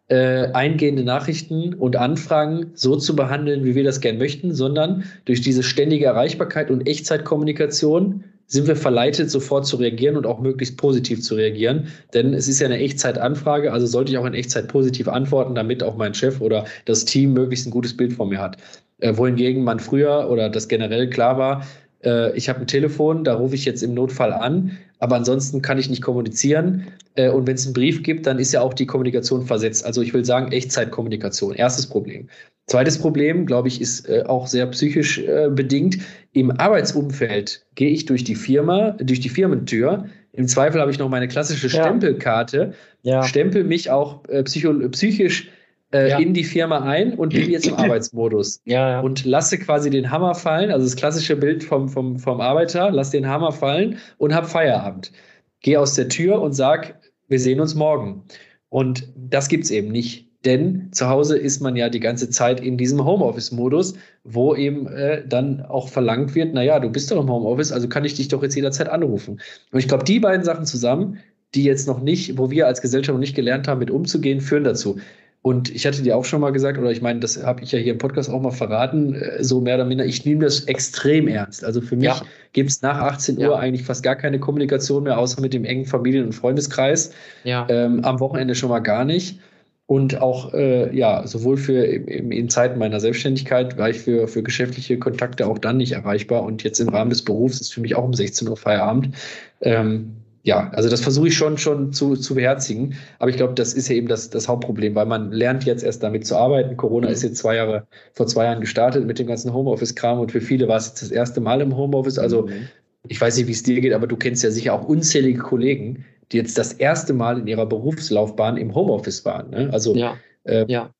äh, eingehende Nachrichten und Anfragen so zu behandeln, wie wir das gern möchten, sondern durch diese ständige Erreichbarkeit und Echtzeitkommunikation sind wir verleitet, sofort zu reagieren und auch möglichst positiv zu reagieren. Denn es ist ja eine Echtzeitanfrage, also sollte ich auch in Echtzeit positiv antworten, damit auch mein Chef oder das Team möglichst ein gutes Bild von mir hat. Äh, wohingegen man früher oder das generell klar war, äh, ich habe ein Telefon, da rufe ich jetzt im Notfall an, aber ansonsten kann ich nicht kommunizieren. Äh, und wenn es einen Brief gibt, dann ist ja auch die Kommunikation versetzt. Also ich will sagen, Echtzeitkommunikation. Erstes Problem. Zweites Problem, glaube ich, ist äh, auch sehr psychisch äh, bedingt. Im Arbeitsumfeld gehe ich durch die Firma, durch die Firmentür. Im Zweifel habe ich noch meine klassische Stempelkarte, ja. stempel mich auch äh, psychisch äh, ja. in die Firma ein und bin jetzt im Arbeitsmodus. Ja, ja. Und lasse quasi den Hammer fallen, also das klassische Bild vom, vom, vom Arbeiter, lasse den Hammer fallen und habe Feierabend. Gehe aus der Tür und sag, wir sehen uns morgen. Und das gibt es eben nicht. Denn zu Hause ist man ja die ganze Zeit in diesem Homeoffice-Modus, wo eben äh, dann auch verlangt wird, naja, du bist doch im Homeoffice, also kann ich dich doch jetzt jederzeit anrufen. Und ich glaube, die beiden Sachen zusammen, die jetzt noch nicht, wo wir als Gesellschaft noch nicht gelernt haben, mit umzugehen, führen dazu. Und ich hatte dir auch schon mal gesagt, oder ich meine, das habe ich ja hier im Podcast auch mal verraten, äh, so mehr oder minder, ich nehme das extrem ernst. Also für mich ja. gibt es nach 18 Uhr ja. eigentlich fast gar keine Kommunikation mehr, außer mit dem engen Familien- und Freundeskreis. Ja. Ähm, am Wochenende schon mal gar nicht. Und auch, äh, ja, sowohl für in, in Zeiten meiner Selbstständigkeit war ich für, für geschäftliche Kontakte auch dann nicht erreichbar. Und jetzt im Rahmen des Berufs ist für mich auch um 16 Uhr Feierabend. Ähm, ja, also das versuche ich schon schon zu, zu beherzigen. Aber ich glaube, das ist ja eben das, das Hauptproblem, weil man lernt jetzt erst damit zu arbeiten. Corona mhm. ist jetzt zwei Jahre, vor zwei Jahren gestartet mit dem ganzen Homeoffice-Kram und für viele war es jetzt das erste Mal im Homeoffice. Also mhm. ich weiß nicht, wie es dir geht, aber du kennst ja sicher auch unzählige Kollegen, die jetzt das erste Mal in ihrer Berufslaufbahn im Homeoffice waren. Ne? Also ja. Äh, ja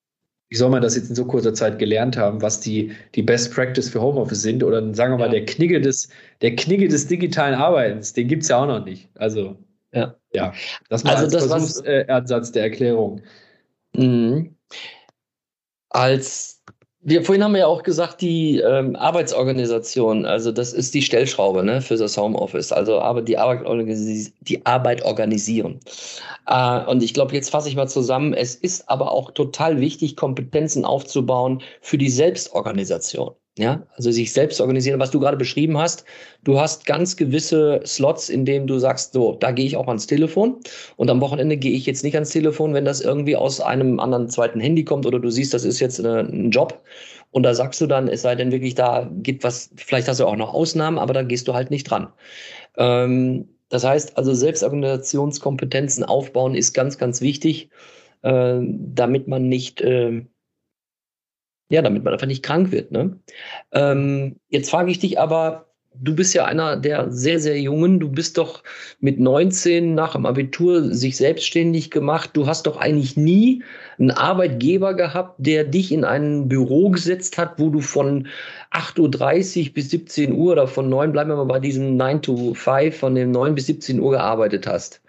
wie soll man das jetzt in so kurzer Zeit gelernt haben, was die, die Best Practice für Homeoffice sind? Oder sagen wir mal, der Knigge des, der Knigge des digitalen Arbeitens, den gibt es ja auch noch nicht. Also, ja, ja das war also das Versuchsersatz der Erklärung. Mhm. Als wir, vorhin haben wir ja auch gesagt, die ähm, Arbeitsorganisation, also das ist die Stellschraube ne, für das Homeoffice, also die Arbeit, die Arbeit organisieren. Äh, und ich glaube, jetzt fasse ich mal zusammen, es ist aber auch total wichtig, Kompetenzen aufzubauen für die Selbstorganisation. Ja, also sich selbst organisieren, was du gerade beschrieben hast. Du hast ganz gewisse Slots, in denen du sagst, so, da gehe ich auch ans Telefon und am Wochenende gehe ich jetzt nicht ans Telefon, wenn das irgendwie aus einem anderen zweiten Handy kommt oder du siehst, das ist jetzt eine, ein Job und da sagst du dann, es sei denn wirklich, da gibt was, vielleicht hast du auch noch Ausnahmen, aber da gehst du halt nicht dran. Ähm, das heißt also, Selbstorganisationskompetenzen aufbauen ist ganz, ganz wichtig, äh, damit man nicht äh, ja, damit man einfach nicht krank wird. Ne? Ähm, jetzt frage ich dich aber, du bist ja einer der sehr, sehr Jungen. Du bist doch mit 19 nach dem Abitur sich selbstständig gemacht. Du hast doch eigentlich nie einen Arbeitgeber gehabt, der dich in ein Büro gesetzt hat, wo du von 8.30 Uhr bis 17 Uhr oder von 9, bleiben wir mal bei diesem 9 to 5, von dem 9 bis 17 Uhr gearbeitet hast.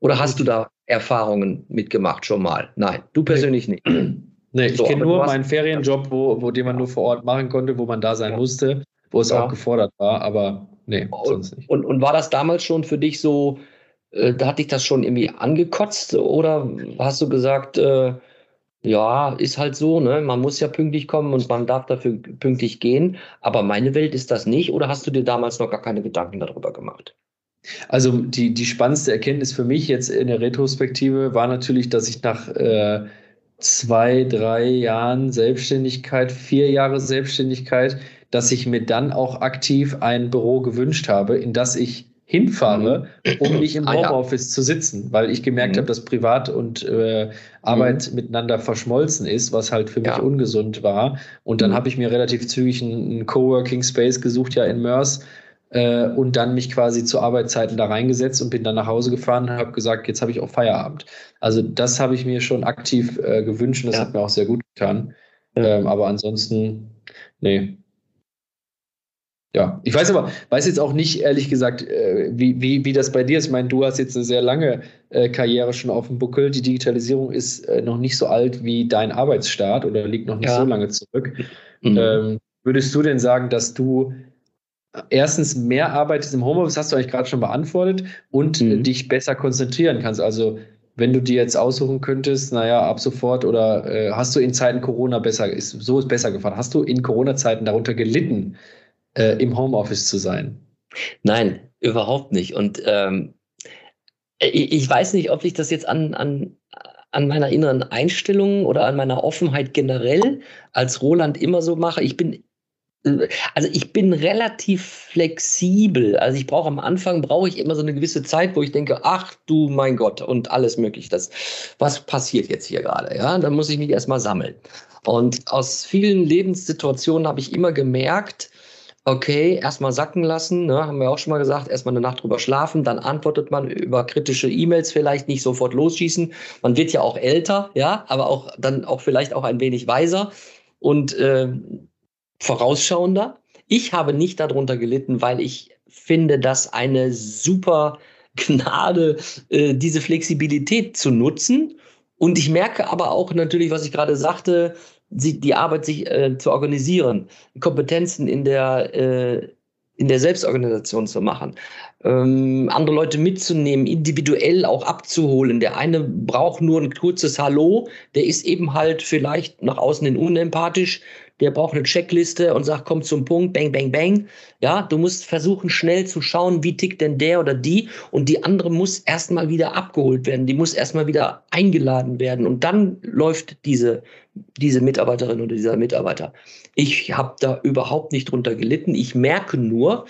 Oder hast du da Erfahrungen mitgemacht schon mal? Nein, du persönlich nicht. Nee, ich so, kenne nur meinen Ferienjob, wo, wo den man nur vor Ort machen konnte, wo man da sein musste, wo es ja. auch gefordert war, aber nee, sonst nicht. Und, und war das damals schon für dich so, äh, da hat dich das schon irgendwie angekotzt oder hast du gesagt, äh, ja, ist halt so, ne? Man muss ja pünktlich kommen und man darf dafür pünktlich gehen. Aber meine Welt ist das nicht, oder hast du dir damals noch gar keine Gedanken darüber gemacht? Also die, die spannendste Erkenntnis für mich jetzt in der Retrospektive war natürlich, dass ich nach äh, zwei, drei Jahren Selbstständigkeit, vier Jahre Selbstständigkeit, dass ich mir dann auch aktiv ein Büro gewünscht habe, in das ich hinfahre, mhm. um nicht im Homeoffice ah, ja. zu sitzen, weil ich gemerkt mhm. habe, dass Privat und äh, Arbeit mhm. miteinander verschmolzen ist, was halt für mich ja. ungesund war. Und dann mhm. habe ich mir relativ zügig einen, einen Coworking Space gesucht, ja in Mörs, äh, und dann mich quasi zu Arbeitszeiten da reingesetzt und bin dann nach Hause gefahren und habe gesagt, jetzt habe ich auch Feierabend. Also das habe ich mir schon aktiv äh, gewünscht und das ja. hat mir auch sehr gut getan. Ähm, aber ansonsten, nee. Ja, ich weiß aber, weiß jetzt auch nicht, ehrlich gesagt, äh, wie, wie, wie das bei dir ist. Ich meine, du hast jetzt eine sehr lange äh, Karriere schon auf dem Buckel. Die Digitalisierung ist äh, noch nicht so alt wie dein Arbeitsstart oder liegt noch nicht ja. so lange zurück. Mhm. Ähm, würdest du denn sagen, dass du erstens mehr arbeitest im Homeoffice, hast du eigentlich gerade schon beantwortet, und mhm. dich besser konzentrieren kannst. Also wenn du dir jetzt aussuchen könntest, naja, ab sofort oder äh, hast du in Zeiten Corona besser, ist, so ist besser gefahren, hast du in Corona-Zeiten darunter gelitten, äh, im Homeoffice zu sein? Nein, überhaupt nicht. Und ähm, ich, ich, weiß nicht, ob ich das jetzt an, an, an meiner inneren Einstellung oder an meiner Offenheit generell als Roland immer so mache. Ich bin also ich bin relativ flexibel. Also ich brauche am Anfang brauche ich immer so eine gewisse Zeit, wo ich denke, ach du mein Gott und alles mögliche. Das, was passiert jetzt hier gerade? Ja, dann muss ich mich erstmal sammeln. Und aus vielen Lebenssituationen habe ich immer gemerkt, okay, erstmal sacken lassen, ne, haben wir auch schon mal gesagt, erstmal eine Nacht drüber schlafen, dann antwortet man über kritische E-Mails vielleicht nicht sofort losschießen. Man wird ja auch älter, ja, aber auch dann auch vielleicht auch ein wenig weiser. Und äh, vorausschauender. Ich habe nicht darunter gelitten, weil ich finde, dass eine super Gnade, äh, diese Flexibilität zu nutzen. Und ich merke aber auch natürlich, was ich gerade sagte, die, Arbeit sich äh, zu organisieren, Kompetenzen in der, äh, in der Selbstorganisation zu machen, ähm, andere Leute mitzunehmen, individuell auch abzuholen. Der eine braucht nur ein kurzes Hallo, der ist eben halt vielleicht nach außen hin unempathisch, der braucht eine Checkliste und sagt, komm zum Punkt, bang, bang, bang. Ja, du musst versuchen, schnell zu schauen, wie tickt denn der oder die und die andere muss erstmal wieder abgeholt werden, die muss erstmal wieder eingeladen werden und dann läuft diese, diese Mitarbeiterin oder dieser Mitarbeiter. Ich habe da überhaupt nicht drunter gelitten. Ich merke nur,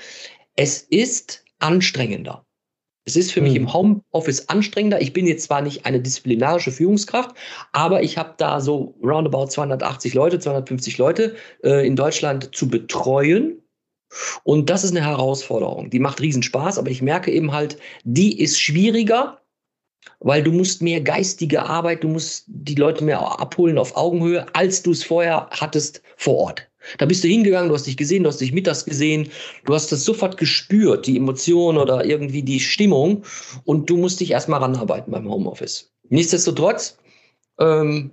es ist anstrengender. Es ist für mhm. mich hm. im Homeoffice anstrengender. Ich bin jetzt zwar nicht eine disziplinarische Führungskraft, aber ich habe da so roundabout 280 Leute, 250 Leute äh, in Deutschland zu betreuen. Und das ist eine Herausforderung. Die macht riesen Spaß, aber ich merke eben halt, die ist schwieriger, weil du musst mehr geistige Arbeit, du musst die Leute mehr abholen auf Augenhöhe, als du es vorher hattest vor Ort. Da bist du hingegangen, du hast dich gesehen, du hast dich mittags gesehen, du hast das sofort gespürt, die Emotion oder irgendwie die Stimmung und du musst dich erstmal ranarbeiten beim Homeoffice. Nichtsdestotrotz, ähm,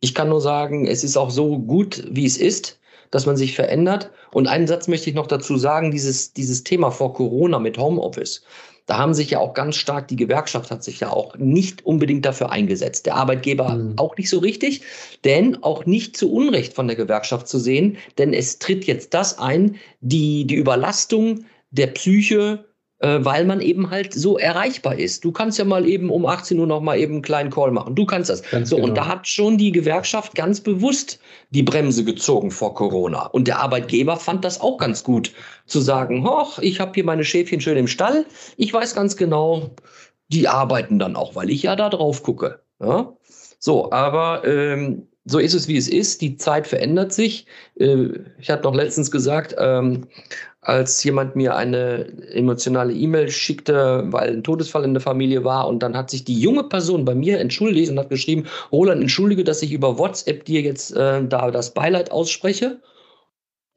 ich kann nur sagen, es ist auch so gut, wie es ist, dass man sich verändert. Und einen Satz möchte ich noch dazu sagen, dieses, dieses Thema vor Corona mit Homeoffice. Da haben sich ja auch ganz stark, die Gewerkschaft hat sich ja auch nicht unbedingt dafür eingesetzt. Der Arbeitgeber mhm. auch nicht so richtig, denn auch nicht zu Unrecht von der Gewerkschaft zu sehen, denn es tritt jetzt das ein, die, die Überlastung der Psyche weil man eben halt so erreichbar ist. Du kannst ja mal eben um 18 Uhr noch mal eben einen kleinen Call machen. Du kannst das. Ganz so, genau. und da hat schon die Gewerkschaft ganz bewusst die Bremse gezogen vor Corona. Und der Arbeitgeber fand das auch ganz gut, zu sagen, hoch, ich habe hier meine Schäfchen schön im Stall. Ich weiß ganz genau, die arbeiten dann auch, weil ich ja da drauf gucke. Ja? So, aber ähm, so ist es, wie es ist. Die Zeit verändert sich. Äh, ich hatte noch letztens gesagt, ähm, als jemand mir eine emotionale E-Mail schickte, weil ein Todesfall in der Familie war und dann hat sich die junge Person bei mir entschuldigt und hat geschrieben, Roland, entschuldige, dass ich über WhatsApp dir jetzt äh, da das Beileid ausspreche.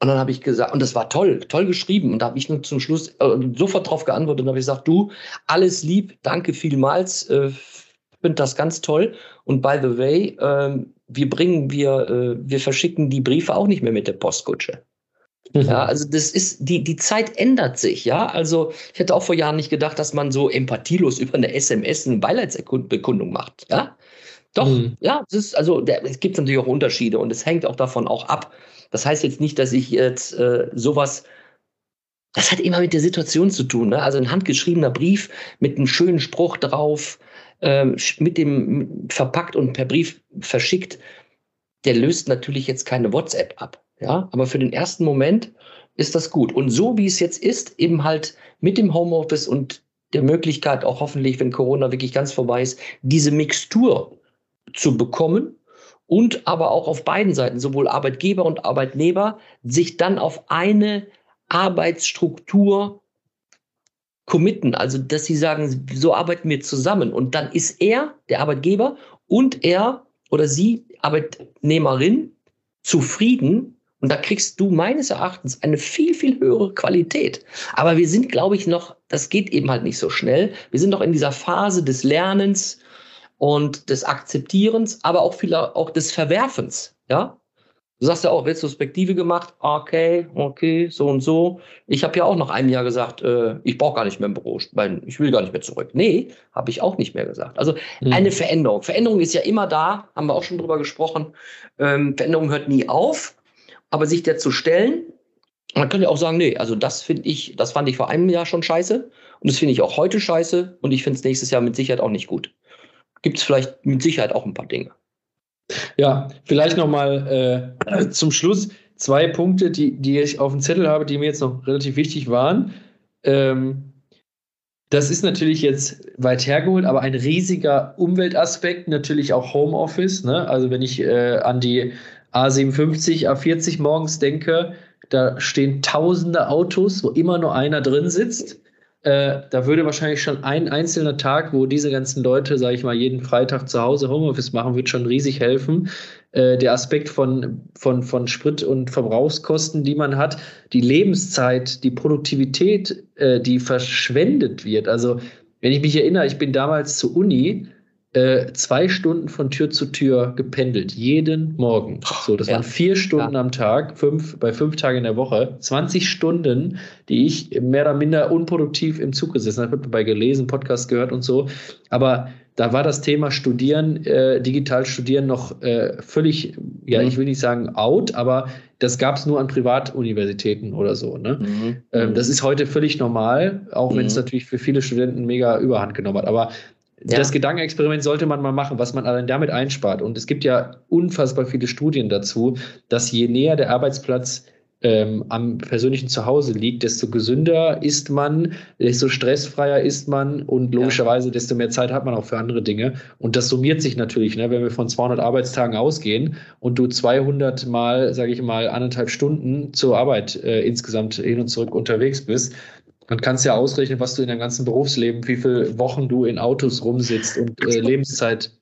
Und dann habe ich gesagt, und das war toll, toll geschrieben. Und da habe ich nur zum Schluss äh, sofort drauf geantwortet und habe gesagt, du, alles lieb, danke vielmals, äh, finde das ganz toll. Und by the way, äh, wir bringen, wir, äh, wir verschicken die Briefe auch nicht mehr mit der Postkutsche. Mhm. Ja, also das ist, die, die Zeit ändert sich, ja. Also ich hätte auch vor Jahren nicht gedacht, dass man so empathielos über eine SMS eine Beileidsbekundung macht, ja. Doch, mhm. ja, es ist, also der, es gibt natürlich auch Unterschiede und es hängt auch davon auch ab. Das heißt jetzt nicht, dass ich jetzt äh, sowas das hat immer mit der Situation zu tun. Ne? Also ein handgeschriebener Brief mit einem schönen Spruch drauf, äh, mit dem verpackt und per Brief verschickt, der löst natürlich jetzt keine WhatsApp ab. Ja, aber für den ersten Moment ist das gut. Und so wie es jetzt ist, eben halt mit dem Homeoffice und der Möglichkeit auch hoffentlich, wenn Corona wirklich ganz vorbei ist, diese Mixtur zu bekommen und aber auch auf beiden Seiten, sowohl Arbeitgeber und Arbeitnehmer, sich dann auf eine Arbeitsstruktur committen, also dass sie sagen, so arbeiten wir zusammen und dann ist er, der Arbeitgeber und er oder sie, Arbeitnehmerin, zufrieden und da kriegst du meines Erachtens eine viel, viel höhere Qualität. Aber wir sind, glaube ich, noch, das geht eben halt nicht so schnell. Wir sind noch in dieser Phase des Lernens und des Akzeptierens, aber auch viel, auch des Verwerfens. Ja, Du sagst ja auch Retrospektive gemacht, okay, okay, so und so. Ich habe ja auch nach einem Jahr gesagt, äh, ich brauche gar nicht mehr im Büro, ich will gar nicht mehr zurück. Nee, habe ich auch nicht mehr gesagt. Also mhm. eine Veränderung. Veränderung ist ja immer da, haben wir auch schon drüber gesprochen. Ähm, Veränderung hört nie auf, aber sich der zu stellen Man könnte auch sagen, nee, also das finde ich, das fand ich vor einem Jahr schon scheiße und das finde ich auch heute scheiße und ich finde es nächstes Jahr mit Sicherheit auch nicht gut. Gibt es vielleicht mit Sicherheit auch ein paar Dinge. Ja, vielleicht nochmal äh, zum Schluss zwei Punkte, die, die ich auf dem Zettel habe, die mir jetzt noch relativ wichtig waren. Ähm, das ist natürlich jetzt weit hergeholt, aber ein riesiger Umweltaspekt, natürlich auch Homeoffice. Ne? Also wenn ich äh, an die A57, A40 morgens denke, da stehen tausende Autos, wo immer nur einer drin sitzt. Äh, da würde wahrscheinlich schon ein einzelner Tag, wo diese ganzen Leute, sage ich mal, jeden Freitag zu Hause Homeoffice machen, wird schon riesig helfen. Äh, der Aspekt von, von, von Sprit- und Verbrauchskosten, die man hat, die Lebenszeit, die Produktivität, äh, die verschwendet wird. Also, wenn ich mich erinnere, ich bin damals zur Uni, äh, zwei Stunden von Tür zu Tür gependelt, jeden Morgen. So, das ja. waren vier Stunden ja. am Tag, fünf, bei fünf Tagen in der Woche, 20 Stunden, die ich mehr oder minder unproduktiv im Zug gesessen habe, dabei gelesen, Podcast gehört und so. Aber da war das Thema Studieren, äh, digital Studieren noch äh, völlig, ja, mhm. ich will nicht sagen out, aber das gab es nur an Privatuniversitäten oder so. Ne? Mhm. Ähm, das ist heute völlig normal, auch mhm. wenn es natürlich für viele Studenten mega Überhand genommen hat. Aber ja. Das Gedankenexperiment sollte man mal machen, was man allein damit einspart. Und es gibt ja unfassbar viele Studien dazu, dass je näher der Arbeitsplatz ähm, am persönlichen Zuhause liegt, desto gesünder ist man, desto stressfreier ist man und logischerweise desto mehr Zeit hat man auch für andere Dinge. Und das summiert sich natürlich, ne, wenn wir von 200 Arbeitstagen ausgehen und du 200 mal, sage ich mal, anderthalb Stunden zur Arbeit äh, insgesamt hin und zurück unterwegs bist, dann kannst du ja ausrechnen, was du in deinem ganzen Berufsleben, wie viele Wochen du in Autos rumsitzt und äh, Lebenszeit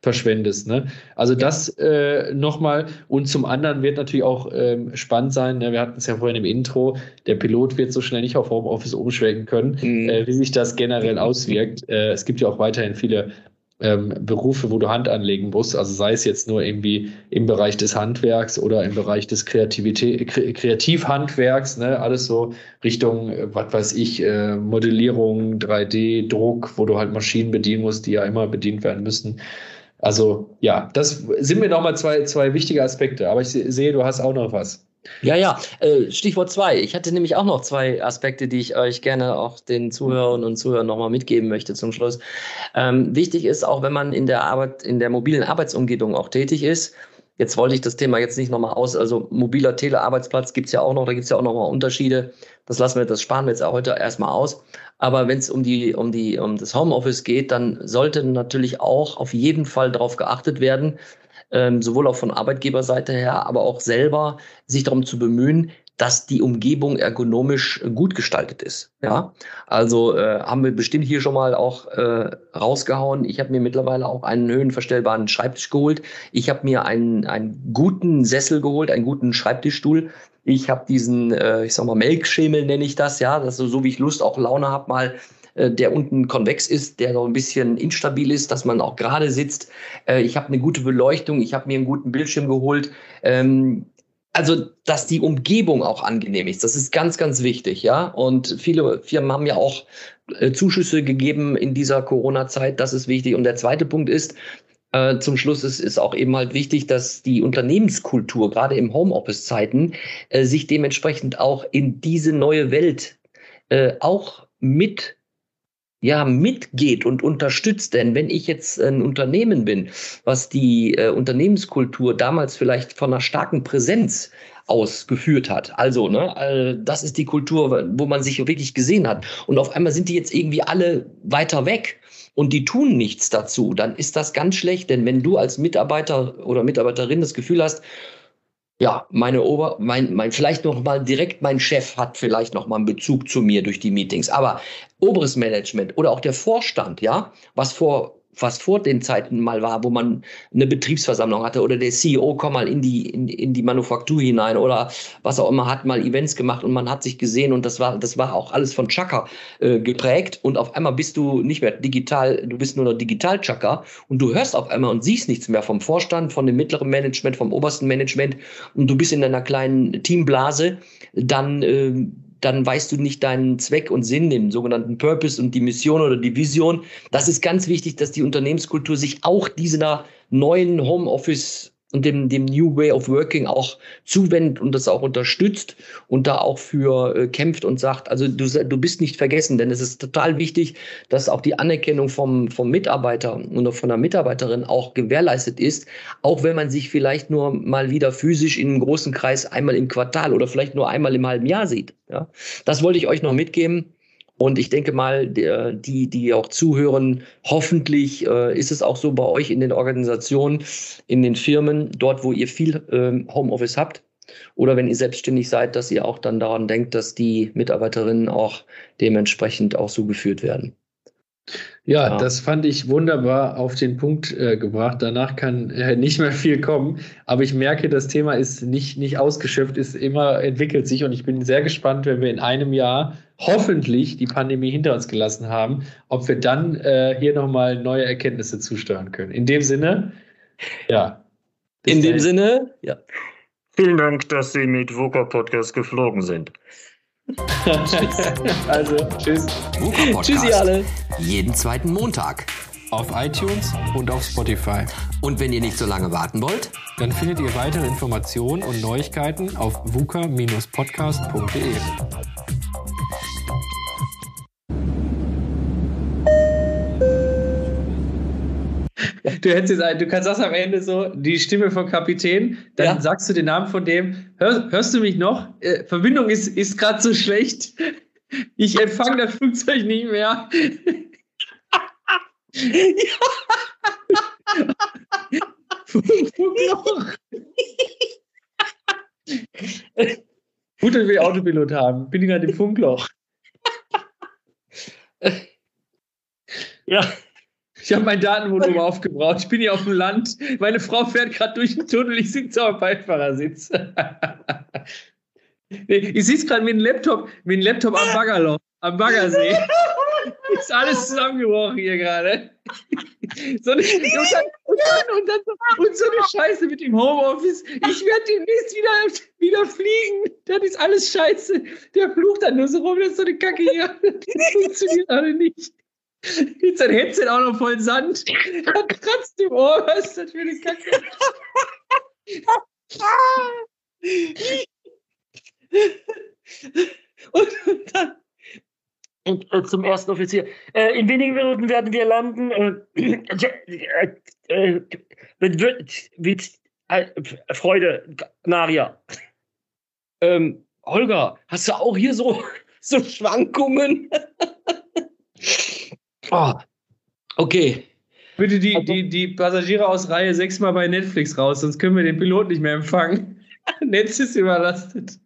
verschwendest. Ne? Also das äh, nochmal. Und zum anderen wird natürlich auch ähm, spannend sein, ne? wir hatten es ja vorhin im Intro, der Pilot wird so schnell nicht auf Homeoffice umschwenken können, mhm. äh, wie sich das generell auswirkt. Äh, es gibt ja auch weiterhin viele ähm, Berufe, wo du Hand anlegen musst, also sei es jetzt nur irgendwie im Bereich des Handwerks oder im Bereich des Kreativität, Kreativhandwerks, ne, alles so Richtung, äh, was weiß ich, äh, Modellierung, 3D, Druck, wo du halt Maschinen bedienen musst, die ja immer bedient werden müssen. Also ja, das sind mir nochmal zwei, zwei wichtige Aspekte, aber ich sehe, du hast auch noch was. Ja, ja, äh, Stichwort zwei. Ich hatte nämlich auch noch zwei Aspekte, die ich euch gerne auch den Zuhörern und Zuhörern nochmal mitgeben möchte zum Schluss. Ähm, wichtig ist auch, wenn man in der Arbeit, in der mobilen Arbeitsumgebung auch tätig ist, Jetzt wollte ich das Thema jetzt nicht nochmal aus, also mobiler Telearbeitsplatz gibt es ja auch noch, da gibt es ja auch nochmal Unterschiede. Das lassen wir, das sparen wir jetzt auch heute erstmal aus. Aber wenn es um die, um die, um das Homeoffice geht, dann sollte natürlich auch auf jeden Fall darauf geachtet werden, ähm, sowohl auch von Arbeitgeberseite her, aber auch selber sich darum zu bemühen, dass die Umgebung ergonomisch gut gestaltet ist. Ja, also äh, haben wir bestimmt hier schon mal auch äh, rausgehauen. Ich habe mir mittlerweile auch einen höhenverstellbaren Schreibtisch geholt. Ich habe mir einen, einen guten Sessel geholt, einen guten Schreibtischstuhl. Ich habe diesen, äh, ich sag mal, Melkschemel nenne ich das, ja, dass so, so wie ich Lust auch Laune habe, mal äh, der unten konvex ist, der so ein bisschen instabil ist, dass man auch gerade sitzt. Äh, ich habe eine gute Beleuchtung, ich habe mir einen guten Bildschirm geholt. Ähm, also, dass die Umgebung auch angenehm ist, das ist ganz, ganz wichtig, ja. Und viele Firmen haben ja auch äh, Zuschüsse gegeben in dieser Corona-Zeit. Das ist wichtig. Und der zweite Punkt ist, äh, zum Schluss ist, ist auch eben halt wichtig, dass die Unternehmenskultur, gerade im Homeoffice-Zeiten, äh, sich dementsprechend auch in diese neue Welt äh, auch mit ja mitgeht und unterstützt. Denn wenn ich jetzt ein Unternehmen bin, was die äh, Unternehmenskultur damals vielleicht von einer starken Präsenz ausgeführt hat. Also, ne, das ist die Kultur, wo man sich wirklich gesehen hat. Und auf einmal sind die jetzt irgendwie alle weiter weg und die tun nichts dazu, dann ist das ganz schlecht. Denn wenn du als Mitarbeiter oder Mitarbeiterin das Gefühl hast, ja, meine Ober, mein, mein, vielleicht noch mal direkt mein Chef hat vielleicht noch mal einen Bezug zu mir durch die Meetings, aber oberes Management oder auch der Vorstand, ja, was vor was vor den Zeiten mal war, wo man eine Betriebsversammlung hatte oder der CEO kommt mal in die, in, in die Manufaktur hinein oder was auch immer, hat mal Events gemacht und man hat sich gesehen und das war, das war auch alles von Chaka äh, geprägt und auf einmal bist du nicht mehr digital, du bist nur noch digital Chaka und du hörst auf einmal und siehst nichts mehr vom Vorstand, von dem mittleren Management, vom obersten Management und du bist in einer kleinen Teamblase, dann äh, dann weißt du nicht deinen Zweck und Sinn, den sogenannten Purpose und die Mission oder die Vision. Das ist ganz wichtig, dass die Unternehmenskultur sich auch dieser neuen Homeoffice und dem, dem New Way of Working auch zuwendet und das auch unterstützt und da auch für äh, kämpft und sagt, also du, du bist nicht vergessen, denn es ist total wichtig, dass auch die Anerkennung vom, vom Mitarbeiter und von der Mitarbeiterin auch gewährleistet ist, auch wenn man sich vielleicht nur mal wieder physisch in einem großen Kreis einmal im Quartal oder vielleicht nur einmal im halben Jahr sieht. Ja? Das wollte ich euch noch mitgeben. Und ich denke mal, die, die auch zuhören, hoffentlich äh, ist es auch so bei euch in den Organisationen, in den Firmen, dort, wo ihr viel äh, Homeoffice habt. Oder wenn ihr selbstständig seid, dass ihr auch dann daran denkt, dass die Mitarbeiterinnen auch dementsprechend auch so geführt werden. Ja, ja, das fand ich wunderbar auf den Punkt äh, gebracht. Danach kann äh, nicht mehr viel kommen. Aber ich merke, das Thema ist nicht, nicht ausgeschöpft, ist immer entwickelt sich und ich bin sehr gespannt, wenn wir in einem Jahr hoffentlich die Pandemie hinter uns gelassen haben, ob wir dann äh, hier nochmal neue Erkenntnisse zusteuern können. In dem Sinne, ja. In dem Sinne, ja. Vielen Dank, dass Sie mit VUCA Podcast geflogen sind. also, tschüss. Tschüssi alle. Jeden zweiten Montag. Auf iTunes und auf Spotify. Und wenn ihr nicht so lange warten wollt, dann findet ihr weitere Informationen und Neuigkeiten auf vuka-podcast.de. Du hättest jetzt, du kannst das am Ende so, die Stimme vom Kapitän, dann ja. sagst du den Namen von dem. Hör, hörst du mich noch? Äh, Verbindung ist, ist gerade so schlecht. Ich empfange das Flugzeug nicht mehr. Funkloch. Gut, dass wir Autopilot haben. Bin ich gerade im Funkloch. Ja. Ich habe mein Datenvolumen aufgebraucht. Ich bin hier auf dem Land. Meine Frau fährt gerade durch den Tunnel. Ich sitze auf dem Beifahrersitz. ich sehe es gerade mit dem Laptop, mit dem Laptop am Baggerloch, am Baggersee. Ist alles zusammengebrochen hier gerade. So und, und, dann, und, dann so, und so eine Scheiße mit dem Homeoffice. Ich werde demnächst wieder, wieder fliegen. Das ist alles scheiße. Der flucht dann nur so rum. Das ist so eine Kacke hier. Das funktioniert alle nicht. Jetzt sein Headset auch noch voll Sand. Da kratzt im Ohr. Was ist das für eine Kacke? und, dann und, äh, zum ersten Offizier. Äh, in wenigen Minuten werden wir landen. Äh, äh, mit, äh, Freude, Naria. Ähm, Holger, hast du auch hier so, so Schwankungen? Oh. Okay. Bitte die, die, die Passagiere aus Reihe 6 mal bei Netflix raus, sonst können wir den Pilot nicht mehr empfangen. Netz ist überlastet.